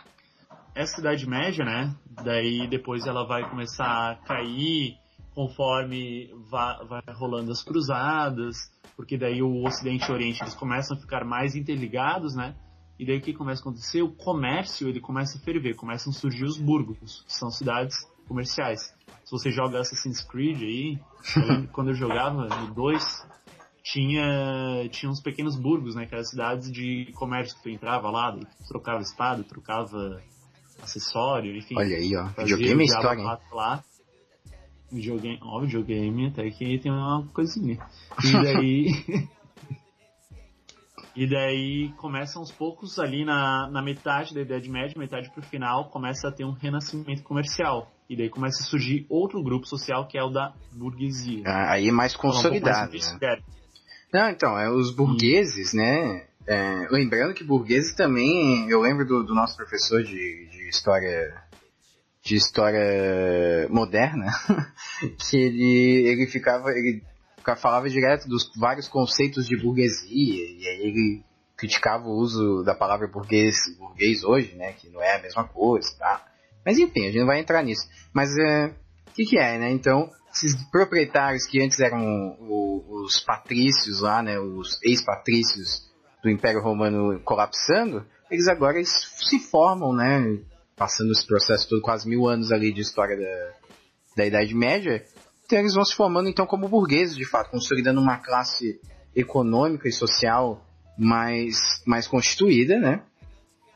essa Idade Média, né? Daí depois ela vai começar a cair conforme va- vai, rolando as cruzadas, porque daí o Ocidente e o Oriente eles começam a ficar mais interligados, né? E daí o que começa a acontecer? O comércio ele começa a ferver, começam a surgir os burgos, que são cidades comerciais. Se você joga Assassin's Creed aí, eu quando eu jogava no 2, tinha, tinha uns pequenos burgos, né? Que eram cidades de comércio que tu entrava lá, trocava espada, trocava acessório, enfim. Olha aí, ó. Videogame é história, lá. Videogame, ó, videogame até que tem uma coisinha. E daí. E daí começam aos poucos ali na, na metade da Idade Média, metade pro final, começa a ter um renascimento comercial. E daí começa a surgir outro grupo social que é o da burguesia. Ah, Aí é mais um consolidado, isso, né? Não, então, é, os burgueses, né? é, lembrando que burgueses também, eu lembro do, do nosso professor de, de história de história moderna, que ele, ele ficava, ele ficava- falava direto dos vários conceitos de burguesia, e aí ele criticava o uso da palavra burguês, burguês hoje, né, que não é a mesma coisa, tá? Mas enfim, a gente não vai entrar nisso. Mas é, o que, que é, né? Então, esses proprietários que antes eram os patrícios lá, né, os ex-patrícios do Império Romano colapsando, eles agora eles se formam, né, passando esse processo todo, quase mil anos ali de história da, da Idade Média, eles vão se formando então como burgueses, de fato, consolidando uma classe econômica e social mais, mais constituída, né?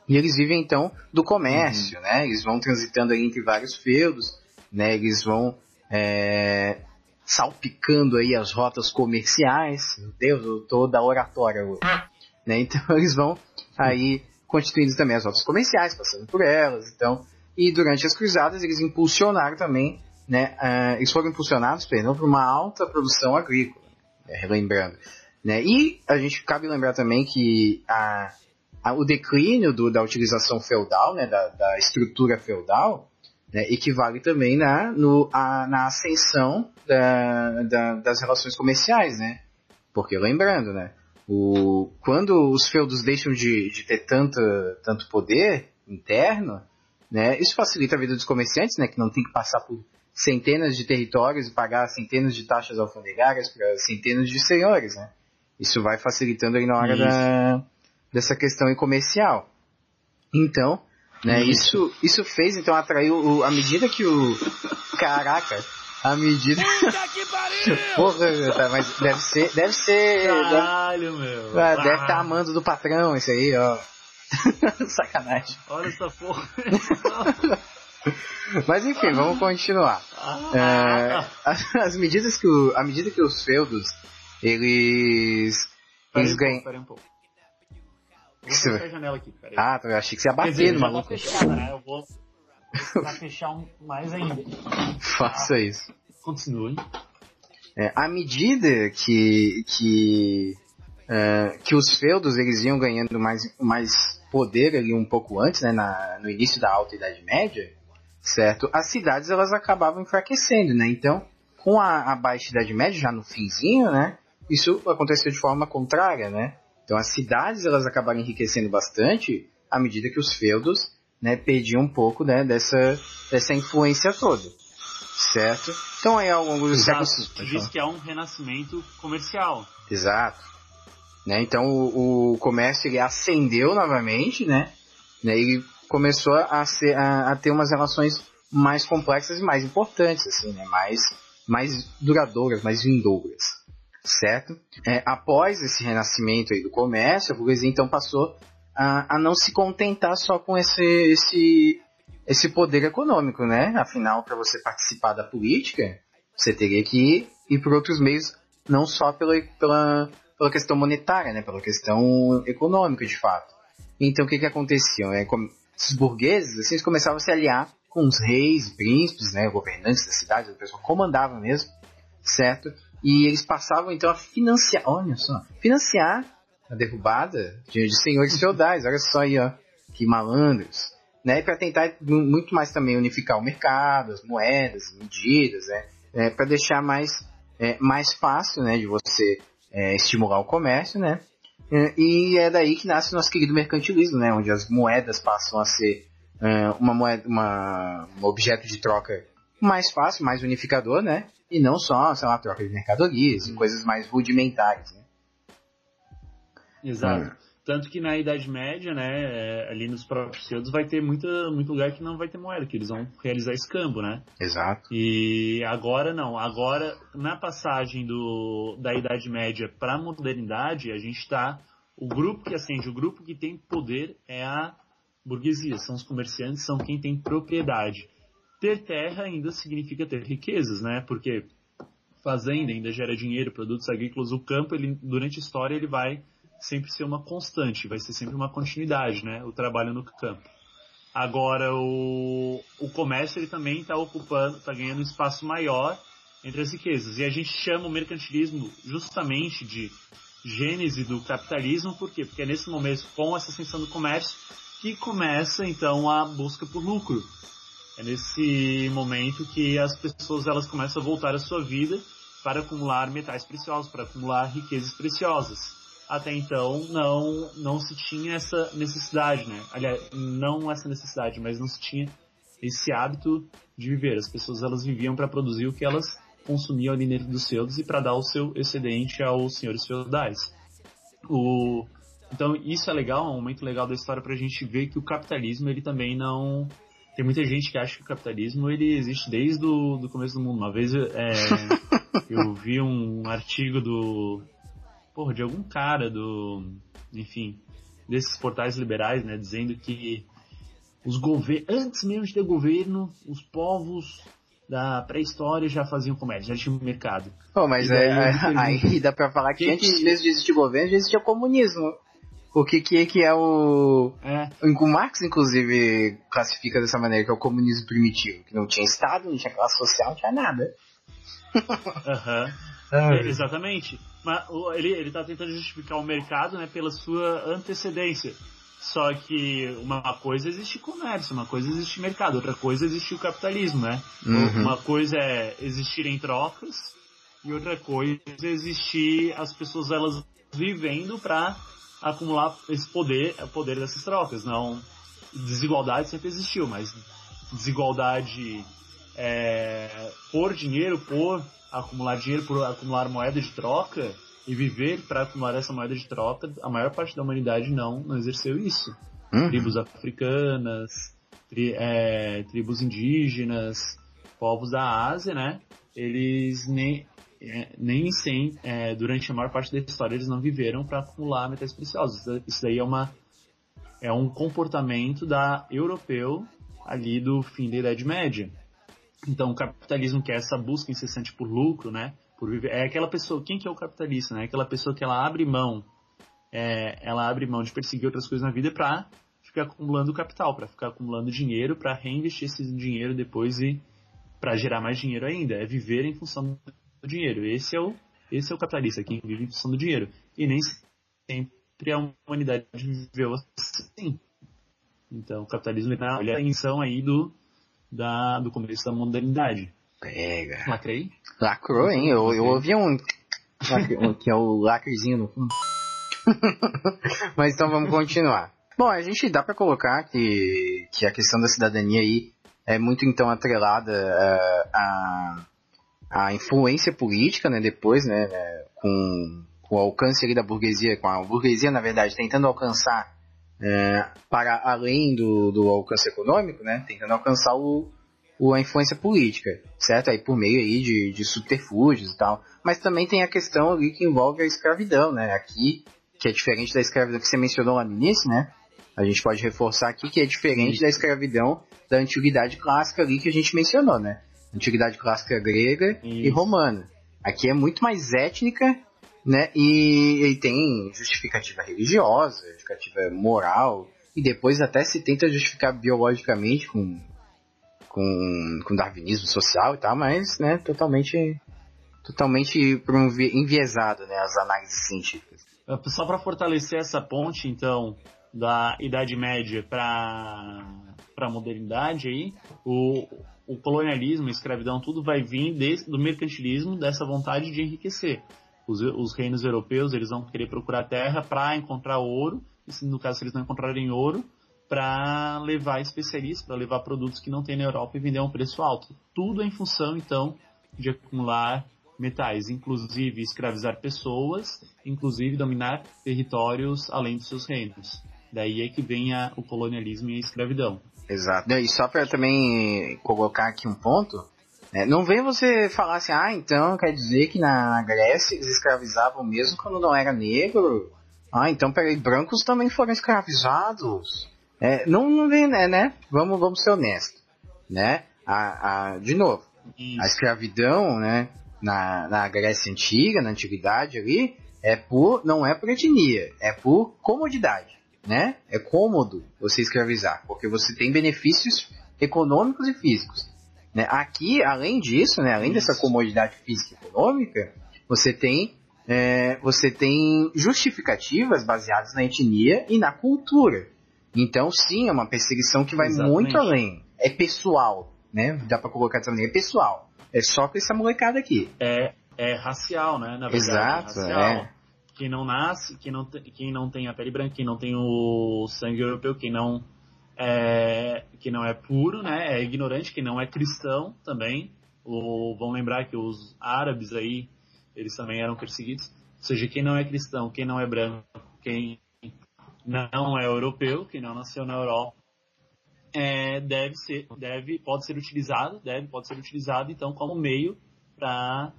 E eles vivem então do comércio, né? Eles vão transitando aí entre vários feudos, né? Eles vão é, salpicando aí as rotas comerciais. Meu Deus, eu tô da oratória hoje. Né? Então eles vão aí constituindo também as rotas comerciais, passando por elas. Então, e durante as cruzadas eles impulsionaram também, né? ah, eles foram impulsionados, perdão, por uma alta produção agrícola, né, relembrando. Né? E a gente cabe lembrar também que a, a, o declínio do, da utilização feudal, né, da, da estrutura feudal, né, equivale também na, no, a, na ascensão da, da, das relações comerciais, né? Porque lembrando, né, o, quando os feudos deixam de, de ter tanto, tanto poder interno, né, isso facilita a vida dos comerciantes, né, que não tem que passar por centenas de territórios e pagar centenas de taxas alfandegárias para centenas de senhores, né? Isso vai facilitando aí na hora da, dessa questão comercial. Então, né, isso. isso, fez, então, atraiu, o, à medida que o... Caraca, à medida... Porra, tá, mas deve ser... Deve ser... Caralho, deve, meu. Ah, deve estar tá amando do patrão isso aí, ó. Sacanagem. Olha essa porra. Mas enfim, vamos continuar. Ah. É, as medidas que o, à medida que os feudos eles eles um ganham. pouco, pera um pouco. Eu Vou fechar a janela aqui, peraí. Ah, eu achei que você ia bater dizer, no tá maluco. fechada, né? Eu vou fechar um mais ainda. Faça isso. Continue. É, à medida que que é, que os feudos eles iam ganhando mais mais poder ali um pouco antes, né, na, no início da Alta Idade Média, certo? As cidades elas acabavam enfraquecendo, né? Então, com a, a Baixa Idade Média já no finzinho, né? Isso aconteceu de forma contrária, né? Então, as cidades elas acabaram enriquecendo bastante à medida que os feudos, né, perdiam um pouco, né, dessa dessa influência toda, certo? Então, aí ao longo dos Exato. séculos Diz que é um renascimento comercial. Exato. Né? Então o, o comércio ele ascendeu novamente, né? né? Ele começou a, ser, a, a ter umas relações mais complexas e mais importantes, assim, né? Mais, mais duradouras, mais vindouras, certo? É, após esse renascimento aí do comércio, a burguesia então passou a, a não se contentar só com esse, esse, esse poder econômico, né? Afinal, para você participar da política, você teria que ir por outros meios, não só pela, pela, pela questão monetária, né? Pela questão econômica, de fato. Então, o que que acontecia? É, esses burgueses, assim, eles começavam a se aliar com os reis, príncipes, né? Governantes da cidade, o pessoal comandava mesmo, certo? E eles passavam, então, a financiar, olha só, financiar a derrubada de, de senhores feudais, olha só aí, ó, que malandros. Né, para tentar mu- muito mais também unificar o mercado, as moedas, as medidas, né, é, para deixar mais, é, mais fácil né, de você é, estimular o comércio, né, e é daí que nasce o nosso querido mercantilismo, né, onde as moedas passam a ser é, uma moeda, uma, um objeto de troca mais fácil, mais unificador, né, e não só, sei lá, troca de mercadorias e coisas mais rudimentares, né. Exato. Hum. Tanto que na Idade Média, né, é, ali nos próprios feudos, vai ter muita, muito lugar que não vai ter moeda, que eles vão realizar escambo, né? Exato. E agora não. Agora, na passagem do, da Idade Média para a modernidade, a gente está. O grupo que acende, o grupo que tem poder é a burguesia, são os comerciantes, são quem tem propriedade. Ter terra ainda significa ter riquezas, né? Porque fazenda ainda gera dinheiro, produtos agrícolas, o campo, ele, durante a história, ele vai sempre ser uma constante, vai ser sempre uma continuidade, né? O trabalho no campo. Agora, o, o comércio ele também está ocupando, está ganhando um espaço maior entre as riquezas. E a gente chama o mercantilismo justamente de gênese do capitalismo, por quê? Porque é nesse momento, com essa ascensão do comércio, que começa então a busca por lucro. É nesse momento que as pessoas elas começam a voltar à sua vida para acumular metais preciosos, para acumular riquezas preciosas até então não não se tinha essa necessidade, né? Aliás, não essa necessidade, mas não se tinha esse hábito de viver. As pessoas elas viviam para produzir o que elas consumiam ali dentro dos feudos e para dar o seu excedente aos senhores feudais. O então isso é legal, é um momento legal da história para a gente ver que o capitalismo ele também não tem muita gente que acha que o capitalismo ele existe desde o do começo do mundo. Uma vez é, eu vi um artigo do porra, de algum cara do, enfim, desses portais liberais, né, dizendo que os governos, antes mesmo de ter governo, os povos da pré-história já faziam comércio, já tinham mercado. Pô, mas daí é, me aí, dá pra falar que, que antes mesmo de existir governo, já existia comunismo. O que que, que é o... É, O Marx, inclusive, classifica dessa maneira, que é o comunismo primitivo. Que não tinha Estado, não tinha classe social, não tinha nada. aham. É, exatamente. Mas ele, ele tá tentando justificar o mercado, né, pela sua antecedência. Só que uma coisa existe comércio, uma coisa existe mercado, outra coisa existe o capitalismo, né? Uhum. Uma coisa é existir em trocas e outra coisa é existir as pessoas elas vivendo para acumular esse poder, o poder dessas trocas. Não, desigualdade sempre existiu, mas desigualdade é, por dinheiro, por acumular dinheiro, por acumular moeda de troca e viver para acumular essa moeda de troca, a maior parte da humanidade não, não exerceu isso. Uhum. Tribos africanas, tri- é, tribos indígenas, povos da Ásia, né? Eles nem, é, nem sem, é, durante a maior parte da história, eles não viveram para acumular metais preciosos. Isso- daí é uma é um comportamento da europeu ali do fim da Idade Média. Então, o capitalismo que é essa busca incessante por lucro, né? Por viver, é aquela pessoa, quem que é o capitalista, né? Aquela pessoa que ela abre mão, é, ela abre mão de perseguir outras coisas na vida para ficar acumulando capital, para ficar acumulando dinheiro, para reinvestir esse dinheiro depois e para gerar mais dinheiro ainda. É viver em função do dinheiro. Esse é o esse é o capitalista, quem vive em função do dinheiro. E nem sempre a humanidade viveu assim. Então, o capitalismo ele é a invenção aí do da, do começo da modernidade. Pega. Lacrei? Lacrou, hein? Eu, eu ouvi um. que é o lacrezinho no fundo. Mas então vamos continuar. Bom, a gente dá pra colocar que, que a questão da cidadania aí é muito então atrelada eh, à, à influência política, né? Depois, né? né, com, com o alcance ali da burguesia, com a burguesia, na verdade, tentando alcançar eh, para além do, do alcance econômico, né? Tentando alcançar o, o- a influência política, certo? Aí por meio aí de, de subterfúgios e tal. Mas também tem a questão ali que envolve a escravidão, né? Aqui, que é diferente da escravidão que você mencionou lá no início, né? A gente pode reforçar aqui que é diferente da escravidão da antiguidade clássica ali que a gente mencionou, né? Antiguidade clássica grega e Isso. romana. Aqui é muito mais étnica, né? E, e tem justificativa religiosa, justificativa moral, e depois até se tenta justificar biologicamente com, com, com darwinismo social e tal, mas, né, totalmente, totalmente enviesado, né, as análises científicas. Só para fortalecer essa ponte, então, da Idade Média para a modernidade aí, o, o colonialismo, a escravidão, tudo vai vir desse, do mercantilismo, dessa vontade de enriquecer. Os, os reinos europeus, eles vão querer procurar terra para encontrar ouro, e se, no caso, se eles não encontrarem ouro, para levar especialistas, para levar produtos que não tem na Europa e vender a um preço alto. Tudo em função, então, de acumular metais, inclusive escravizar pessoas, inclusive dominar territórios além dos seus reinos. Daí é que vem a- o colonialismo e a escravidão. Exato. E só para também colocar aqui um ponto, não vem você falar assim, ah, então quer dizer que na Grécia eles escravizavam mesmo quando não era negro? Ah, então peraí, brancos também foram escravizados. É, não, não vem, né, né? Vamos, vamos ser honestos, né? A, a, de novo, E a escravidão, né, na, na Grécia Antiga, na Antiguidade ali, é por, não é por etnia, é por comodidade, né? É cômodo você escravizar, porque você tem benefícios econômicos e físicos. Né? Aqui, além disso, né, além dessa comodidade física e econômica, você tem, é, você tem justificativas baseadas na etnia e na cultura. Então, sim, é uma perseguição que vai Exatamente. muito além. É pessoal, né? Dá pra colocar também, é pessoal. É só com essa molecada aqui. é, é racial, né? Na verdade, Exato, é racial. é. Quem não nasce, quem não, quem não tem a pele branca, quem não tem o sangue europeu, quem não é, que não é puro, né? É ignorante, quem não é cristão também. O, vão lembrar que os árabes aí, eles também eram perseguidos. Ou seja, quem não é cristão, quem não é branco, quem não é europeu, quem não nasceu na Europa, é, deve ser, deve, pode ser utilizado, deve, pode ser utilizado então como meio para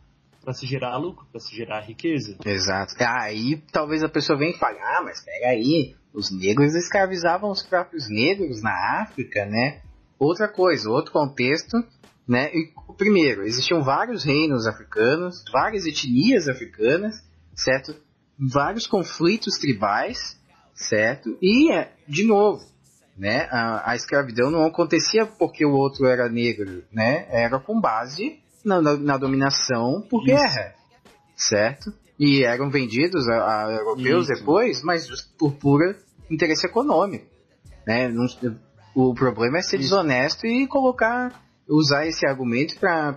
para se gerar lucro, para se gerar riqueza. Exato. Aí talvez a pessoa venha e fale, ah, mas pega aí, os negros escravizavam os próprios negros na África, né? Outra coisa, outro contexto, né? E, primeiro, existiam vários reinos africanos, várias etnias africanas, certo? Vários conflitos tribais, certo? E, é, de novo, né? A, a escravidão não acontecia porque o outro era negro, né? Era com base na, na, na dominação por Isso. guerra, certo? E eram vendidos a, a europeus Isso. depois, mas por pura interesse econômico. Né? Não, o problema é ser desonesto e colocar, usar esse argumento para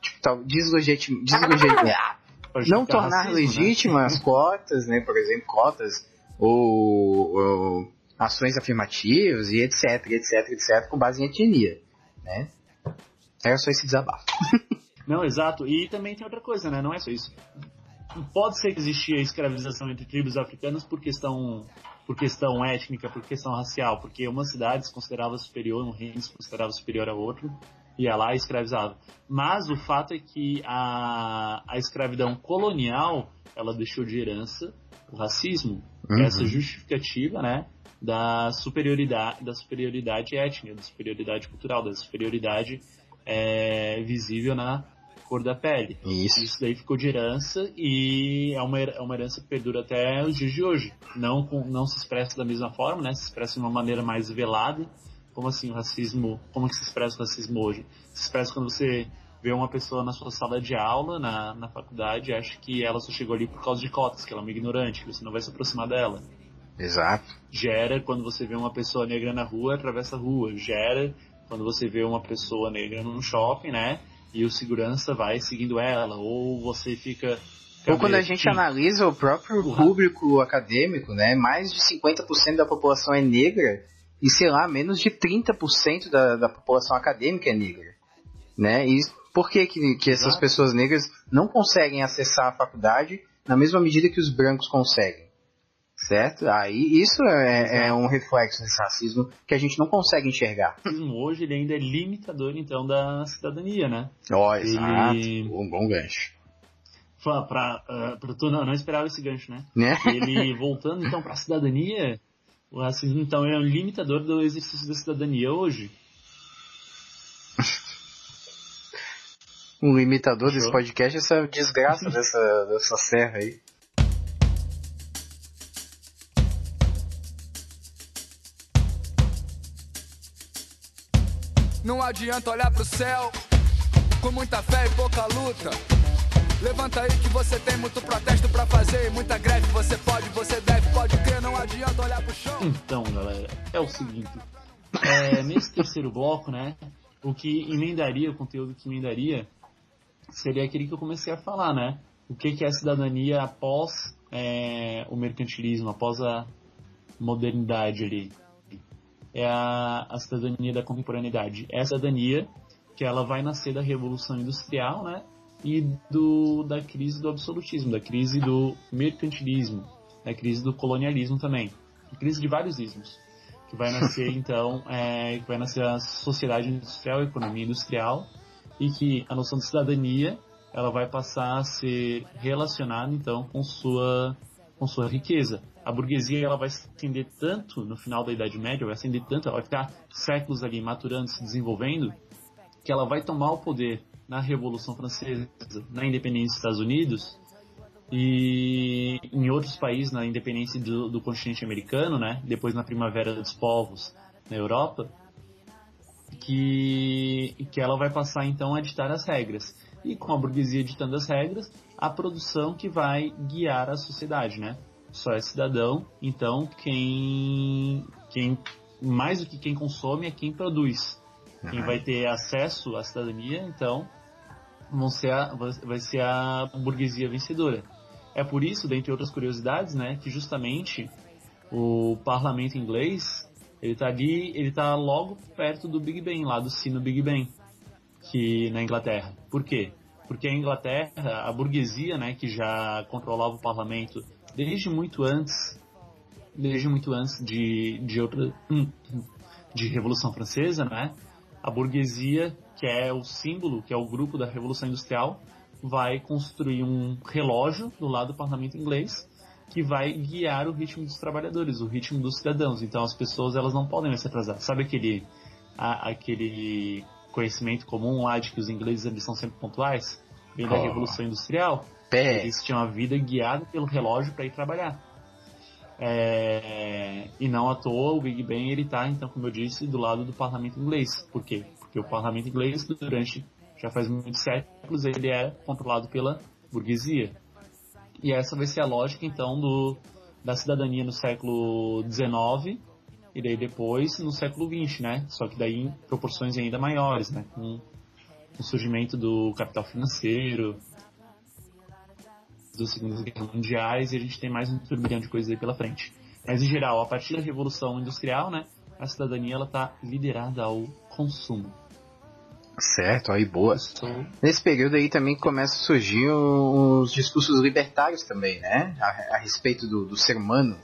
tipo, deslegitimar, deslegitimar não tornar racismo, né? legítimas né? cotas, né? Por exemplo, cotas ou, ou, ações afirmativas e etc, etc, etc, com base em etnia, né? Era só esse desabafo. Não, exato. E também tem outra coisa, né? Não é só isso. Pode ser que existia escravização entre tribos africanas por questão, por questão étnica, por questão racial, porque uma cidade se considerava superior, um reino se considerava superior a outro, ia lá e escravizava. Mas o fato é que a, a escravidão colonial, ela deixou de herança o racismo, uhum. essa justificativa, né, da superioridade, da superioridade étnica, da superioridade cultural, da superioridade é, visível na cor da pele. Isso. Isso daí ficou de herança e é uma, é uma herança que perdura até os dias de hoje. Não, com, não se expressa da mesma forma, né? Se expressa de uma maneira mais velada. Como assim o racismo? Como que se expressa o racismo hoje? Se expressa quando você vê uma pessoa na sua sala de aula, na, na faculdade, e acha que ela só chegou ali por causa de cotas, que ela é uma ignorante, que você não vai se aproximar dela. Exato. Gera quando você vê uma pessoa negra na rua, atravessa a rua. Gera quando você vê uma pessoa negra num shopping, né? E o segurança vai seguindo ela, ou você fica. Ou quando a gente analisa o próprio público acadêmico, né? Mais de 50% da população é negra e, sei lá, menos de 30% da, da população acadêmica é negra. Né? E por que, que, que essas pessoas negras não conseguem acessar a faculdade na mesma medida que os brancos conseguem? Certo? Aí isso é, é, um reflexo desse racismo que a gente não consegue enxergar. O racismo hoje ele ainda é limitador então da cidadania, né? Ó, oh, exato. Um bom gancho. Pra, pra, pra tu não, não esperava esse gancho, né? né? Ele voltando então para a cidadania, o racismo então é um limitador do exercício da cidadania hoje. um limitador Show. desse podcast, essa desgraça dessa, dessa serra aí. Não adianta olhar pro céu com muita fé e pouca luta. Levanta aí que você tem muito protesto para fazer, muita greve. Você pode, você deve, pode crer. Não adianta olhar pro chão. Então, galera, é o seguinte: é, nesse terceiro bloco, né? O que emendaria, o conteúdo que emendaria, seria aquele que eu comecei a falar, né? O que, que é a cidadania após é, o mercantilismo, após a modernidade ali é a, a cidadania da contemporaneidade. É a cidadania que ela vai nascer da Revolução Industrial, né? E do, da crise do absolutismo, da crise do mercantilismo, da crise do colonialismo também. A crise de vários ismos. Que vai nascer, então, é, que vai nascer a sociedade industrial, a economia industrial, e que a noção de cidadania ela vai passar a ser relacionada, então, com sua, com sua riqueza a burguesia ela vai se estender tanto no final da Idade Média, vai se estender tanto, ela vai ficar séculos ali maturando, se desenvolvendo, que ela vai tomar o poder na Revolução Francesa, na independência dos Estados Unidos e em outros países, na independência do, do continente americano, né? Depois na Primavera dos Povos na Europa, que, que ela vai passar então a ditar as regras. E com a burguesia ditando as regras, a produção que vai guiar a sociedade, né? Só é cidadão, então quem, quem mais do que quem consome é quem produz. Uhum. Quem vai ter acesso à cidadania, então, vão ser a, vai ser a burguesia vencedora. É por isso, dentre outras curiosidades, né, que justamente o parlamento inglês ele está ali, ele tá logo perto do Big Ben, lá do sino Big Ben, que na Inglaterra. Por quê? Porque a Inglaterra, a burguesia, né, que já controlava o parlamento desde muito antes, desde muito antes de, de outra de Revolução Francesa, né? A burguesia, que é o símbolo, que é o grupo da Revolução Industrial, vai construir um relógio do lado do parlamento inglês que vai guiar o ritmo dos trabalhadores, o ritmo dos cidadãos. Então as pessoas elas não podem mais se atrasar. Sabe aquele a, aquele conhecimento comum lá de que os ingleses eles são sempre pontuais? Vem da oh. Revolução Industrial? Pé. Eles tinham a vida guiada pelo relógio para ir trabalhar. É, e não à toa o Big Ben ele está, então, como eu disse, do lado do parlamento inglês. Por quê? Porque o parlamento inglês, durante já faz muitos séculos, ele é controlado pela burguesia. E essa vai ser a lógica, então, do, da cidadania no século XIX e daí depois no século XX, né? Só que daí em proporções ainda maiores, né? Com o surgimento do capital financeiro, dos segundas guerras mundiais e a gente tem mais um turbilhão de coisas aí pela frente. Mas em geral, a partir da revolução industrial, né? A cidadania ela tá liderada ao consumo. Certo, aí boa. Isso Nesse período aí também começa a surgir os discursos libertários também, né? A, a respeito do, do ser humano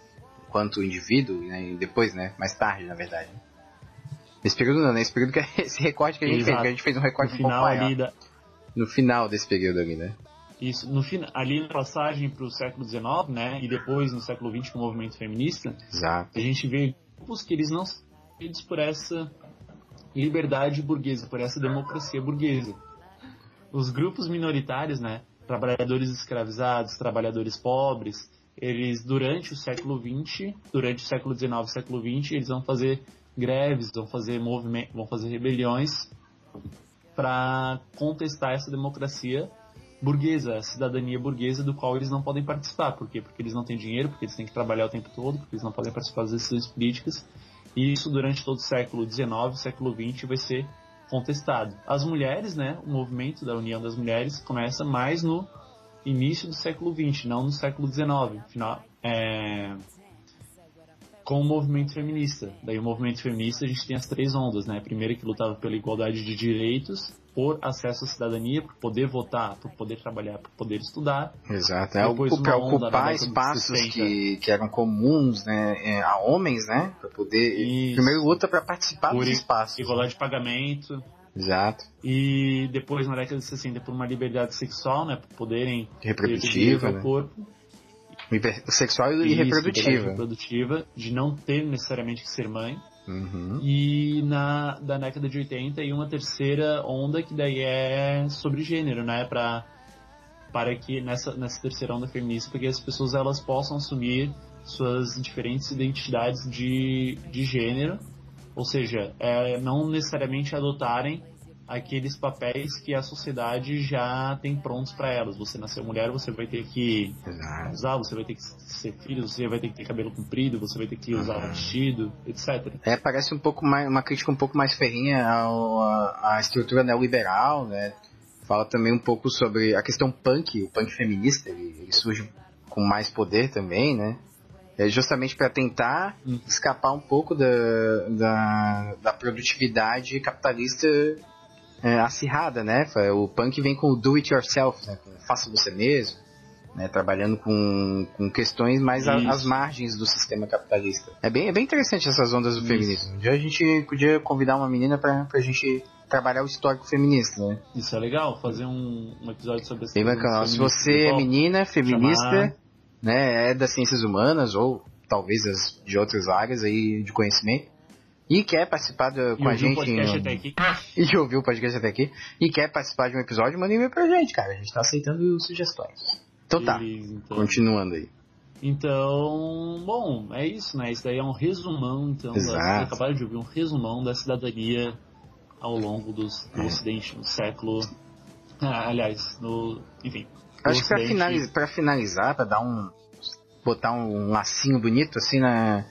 enquanto indivíduo, né? e depois, né? Mais tarde, na verdade. Nesse período não, nesse período que esse recorte que a gente Exato. fez, que a gente fez um no recorte um pouco final ali da, No final desse período ali, né? Isso, no ali na passagem para o século XIX, né, e depois no século XX com o movimento feminista, Exato. a gente vê grupos que eles não são por essa liberdade burguesa, por essa democracia burguesa. Os grupos minoritários, né, trabalhadores escravizados, trabalhadores pobres, eles durante o século XX, durante o século XIX e século XX, eles vão fazer greves, vão fazer movimentos, vão fazer rebeliões para contestar essa democracia burguesa, a cidadania burguesa do qual eles não podem participar. Por quê? Porque eles não têm dinheiro, porque eles têm que trabalhar o tempo todo, porque eles não podem participar das decisões políticas. E isso durante todo o século XIX, século XX vai ser contestado. As mulheres, né, o movimento da União das Mulheres começa mais no início do século XX, não no século XIX. Final, é, com o movimento feminista. Daí o movimento feminista a gente tem as três ondas, né? A primeira que lutava pela igualdade de direitos, por acesso à cidadania, por poder votar, por poder trabalhar, por poder estudar. Exato. É Depois para ocupar espaços 60. que, que eram comuns né, é, a homens, né? Para poder. Isso. Primeiro luta para participar Por dos i- espaços. Igualdade de pagamento. Exato. E depois, na década de 60, por uma liberdade sexual, né? Por poderem Reprodutiva, né? corpo. Sexual e Isso, reprodutiva. reprodutiva, de não ter necessariamente que ser mãe. Uhum. E na da década de 80 e uma terceira onda que daí é sobre gênero, né, para para que nessa nessa terceira onda feminista para que as pessoas elas possam assumir suas diferentes identidades de, de gênero, ou seja, é, não necessariamente adotarem aqueles papéis que a sociedade já tem prontos para elas. Você nasceu mulher, você vai ter que Exato. usar, você vai ter que ser filho, você vai ter que ter cabelo comprido, você vai ter que usar Uhum. vestido, etc. É, parece um pouco mais, uma crítica um pouco mais ferrinha à estrutura neoliberal, né? Fala também um pouco sobre a questão punk, o punk feminista, ele, ele surge com mais poder também, né? É justamente para tentar Hum. escapar um pouco da, da, da produtividade capitalista é, acirrada, né? O punk vem com o do it yourself, né? Com faça você mesmo, né? Trabalhando com, com questões mais a- às margens do sistema capitalista. É bem, é bem interessante essas ondas do Isso. feminismo. Um dia a gente podia convidar uma menina pra, pra gente trabalhar o histórico feminista, né? Isso é legal, fazer um, um episódio sobre essa Bem bacana. Se você é menina, feminista, chamar- né, é das ciências humanas ou talvez as- de outras áreas aí de conhecimento e quer participar do- com a gente em- até aqui. e ouviu o podcast até aqui e quer participar de um episódio, manda um e-mail pra gente, cara. A gente tá aceitando sugestões. Então tá, Beleza, então. continuando aí. Então, bom, é isso, né? Isso daí é um resumão, então. Exato. Vocês acabaram de ouvir um resumão da cidadania ao longo dos, do É. Ocidente, no século. Ah, aliás, no. Enfim. Acho que pra, Ocidente- finaliz, pra finalizar, pra dar um. botar um lacinho bonito assim na,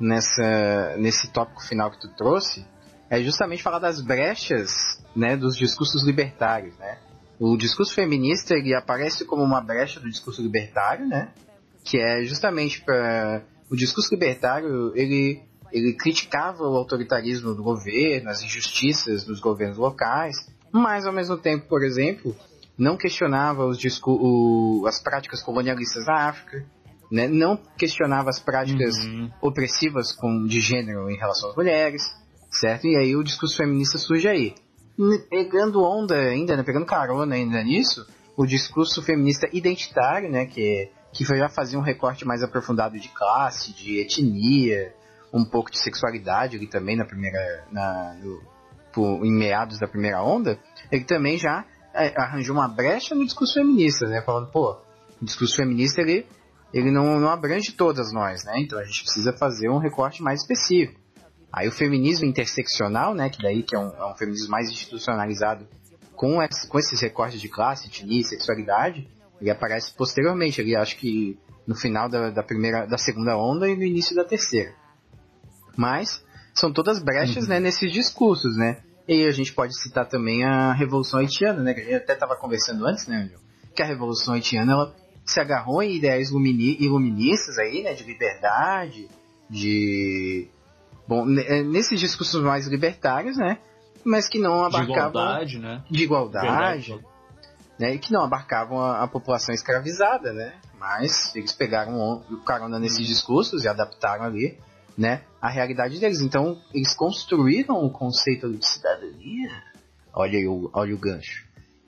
nessa, nesse tópico final que tu trouxe, é justamente falar das brechas né, dos discursos libertários. Né? O discurso feminista ele aparece como uma brecha do discurso libertário, né? que é justamente para. O discurso libertário ele, ele criticava o autoritarismo do governo, as injustiças dos governos locais, mas ao mesmo tempo, por exemplo, não questionava os discu o- as práticas colonialistas da África, né? não questionava as práticas Uhum. opressivas com, de gênero em relação às mulheres, certo? E aí o discurso feminista surge aí. Pegando onda ainda, né, pegando carona ainda nisso, o discurso feminista identitário, né, que, que já fazia um recorte mais aprofundado de classe, de etnia, um pouco de sexualidade ali também na primeira, na, no- por- em meados da primeira onda, ele também já é, arranjou uma brecha no discurso feminista, né, falando, pô, o discurso feminista ele, ele não, não abrange todas nós, né, então a gente precisa fazer um recorte mais específico. Aí o feminismo interseccional, né, que daí que é um, é um feminismo mais institucionalizado com, esse- com esses recortes de classe, etnia e sexualidade, ele aparece posteriormente. Ele acho que no final da, da primeira, da segunda onda e no início da terceira. Mas são todas brechas, Uhum. né, nesses discursos, né? E a gente pode citar também a Revolução Haitiana, né? Que a gente até estava conversando antes, né, Angel? Que a Revolução Haitiana, ela se agarrou em ideias ilumini- iluministas aí, né? De liberdade, de... Bom, eh, nesses discursos mais libertários, né? Mas que não De abarcavam... igualdade, né? De igualdade, Verdade. né? E que não abarcavam a, a população escravizada, né? Mas eles pegaram o carona nesses discursos e adaptaram ali, né? A realidade deles. Então, eles construíram o conceito de cidadania. Olha aí o, olha o gancho.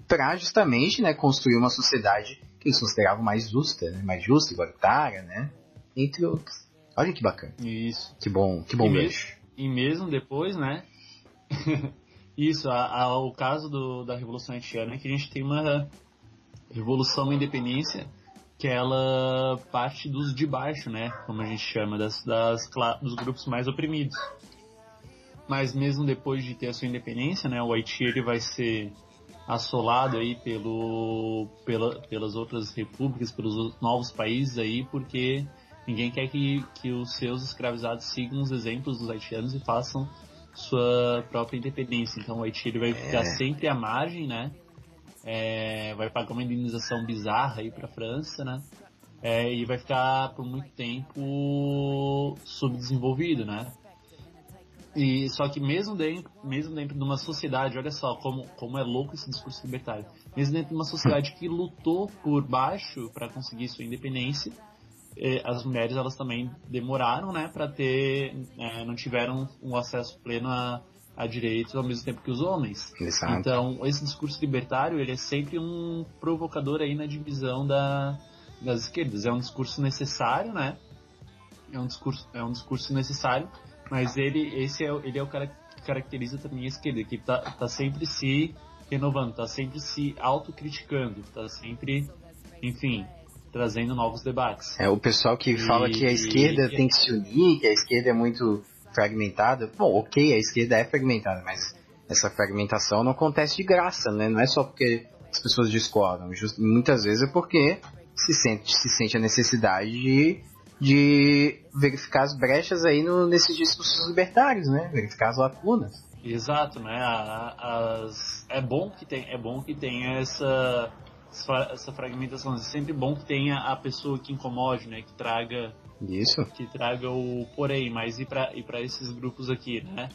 Pra justamente, né? Construir uma sociedade que eles consideravam mais justa, né? Mais justa, igualitária, né? Entre outros. Olha que bacana. Isso. Que bom, que bom E gancho. E mesmo depois, né? Isso, a, a- o caso do, da Revolução Haitiana é que a gente tem uma revolução independência que ela parte dos de baixo, né? Como a gente chama, das, das, dos grupos mais oprimidos. Mas mesmo depois de ter a sua independência, né? O Haiti ele vai ser assolado aí pelo, pela, pelas outras repúblicas, pelos novos países aí, porque ninguém quer que, que os seus escravizados sigam os exemplos dos haitianos e façam sua própria independência. Então o Haiti ele vai ficar sempre à margem, né? É, vai pagar uma indenização bizarra aí para a França, né? É, e vai ficar por muito tempo subdesenvolvido, né? E só que mesmo dentro, mesmo dentro de uma sociedade, olha só como, como é louco esse discurso libertário. Mesmo dentro de uma sociedade que lutou por baixo para conseguir sua independência, eh, as mulheres elas também demoraram, né, para ter, eh, não tiveram um acesso pleno a, a direitos ao mesmo tempo que os homens. Exato. Então, esse discurso libertário, ele é sempre um provocador aí na divisão da, das esquerdas. É um discurso necessário, né? É um discurso, é um discurso necessário, mas ele, esse é, o- ele é o cara que caracteriza também a esquerda, que tá, tá sempre se renovando, tá sempre se autocriticando, tá sempre, enfim, trazendo novos debates. É, o pessoal que fala E- que a esquerda e- tem que se unir, que a esquerda é muito fragmentada. Bom, ok, a esquerda é fragmentada, mas essa fragmentação não acontece de graça, né? Não é só porque as pessoas discordam. Just- muitas vezes é porque se sente, se sente a necessidade de, de verificar as brechas aí no, nesses discursos libertários, né? Verificar as lacunas. Exato, né? As- é bom que tem, é bom que tenha essa essa fragmentação. É sempre bom que tenha a pessoa que incomode, né? Que traga Isso. que traga o porém, mas e para e para esses grupos aqui, né?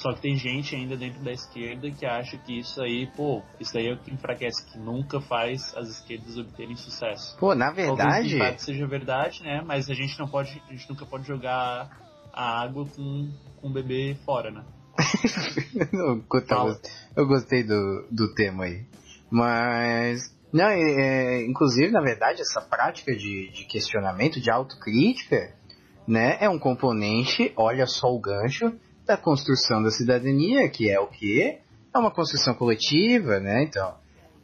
Só que tem gente ainda dentro da esquerda que acha que isso aí, pô, isso aí é o que enfraquece, que nunca faz as esquerdas obterem sucesso. Pô, na Talvez verdade. em parte seja verdade, né? Mas a gente não pode, a gente nunca pode jogar a água com, com o bebê fora, né? eu gostei do, do tema aí. Mas. Não, é, é, inclusive, na verdade, essa prática de, de questionamento, de autocrítica, né, é um componente, olha só o gancho, da construção da cidadania, que é o que? É uma construção coletiva, né? Então,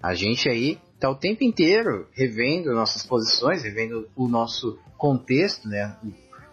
a gente aí tá o tempo inteiro revendo nossas posições, revendo o nosso contexto, né?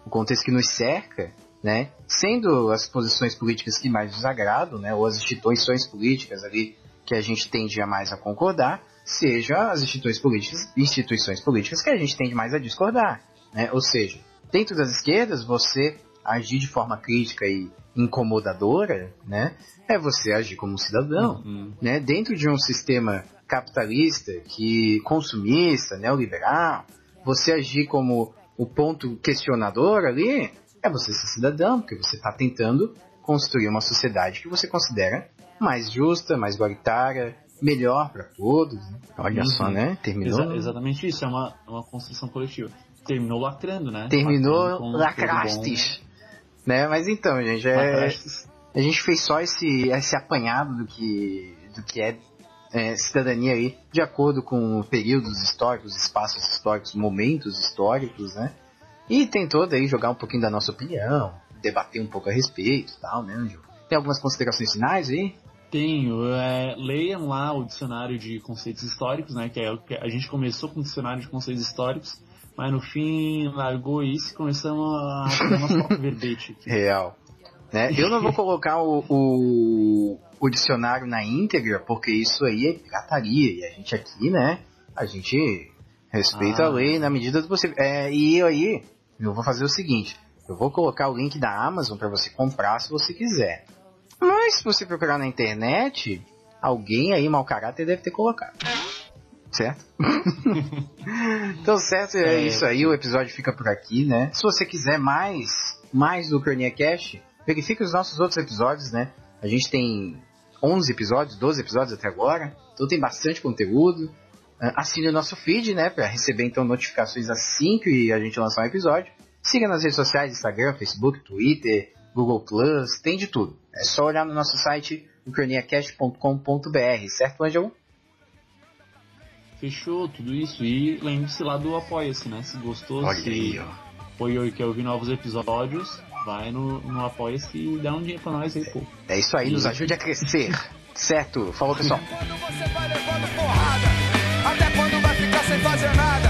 O contexto que nos cerca, né? Sendo as posições políticas que mais nos agradam, né? Ou as instituições políticas ali que a gente tende a mais a concordar, seja as instituições políticas, instituições políticas que a gente tende mais a discordar, né? Ou seja, dentro das esquerdas, você agir de forma crítica e incomodadora, né? É você agir como um cidadão, Uhum. né? Dentro de um sistema capitalista, que consumista, neoliberal, você agir como o ponto questionador ali, é você ser cidadão, porque você está tentando construir uma sociedade que você considera mais justa, mais igualitária, melhor para todos. né? Olha Uhum. só, né? Terminou. Exa- exatamente isso, é uma, uma construção coletiva. Terminou lacrando, né? Terminou lacrastes. Né? Mas então, gente, é, a gente fez só esse, esse apanhado do que, do que é, é, cidadania aí, de acordo com períodos históricos, espaços históricos, momentos históricos, né? E tentou daí jogar um pouquinho da nossa opinião, debater um pouco a respeito e tal, né, Anjo? Tem algumas considerações finais aí? Tenho, é, leiam lá o dicionário de conceitos históricos, né? Que é o que a gente começou com o dicionário de conceitos históricos, mas no fim largou isso e começamos a fazer próprio verbete. aqui. Real. Né? Eu não vou colocar o, o, o dicionário na íntegra, porque isso aí é pirataria. E a gente aqui, né? A gente Respeito Ah. a lei na medida do possível. É, e aí, eu vou fazer o seguinte: eu vou colocar o link da Amazon para você comprar se você quiser. Mas se você procurar na internet, alguém aí mau caráter deve ter colocado. Certo? então, certo, é, É. isso aí. O episódio fica por aqui, né? Se você quiser mais, mais do Cronia Cash, verifique os nossos outros episódios, né? A gente tem 11 episódios, 12 episódios até agora. Então tem bastante conteúdo. Ah, Assine o nosso feed, né? Pra receber então notificações assim que a gente lançar um episódio. Siga nas redes sociais, Instagram, Facebook, Twitter, Google Plus, tem de tudo. É só olhar no nosso site, ucraniacast.com.br, certo, Ângelo? Fechou tudo isso. E lembre-se lá do Apoia-se, né? Se gostou, se apoiou e quer ouvir novos episódios, vai no, no Apoia-se e dá um dinheiro pra nós aí, pô. É isso aí, nos ajude a crescer. certo? Falou, pessoal. Quando você vai levando porrada, até quando vai ficar sem fazer nada?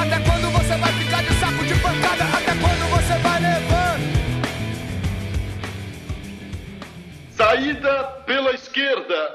Até quando você vai ficar de saco de pancada? Até quando você vai levando? Saída pela esquerda.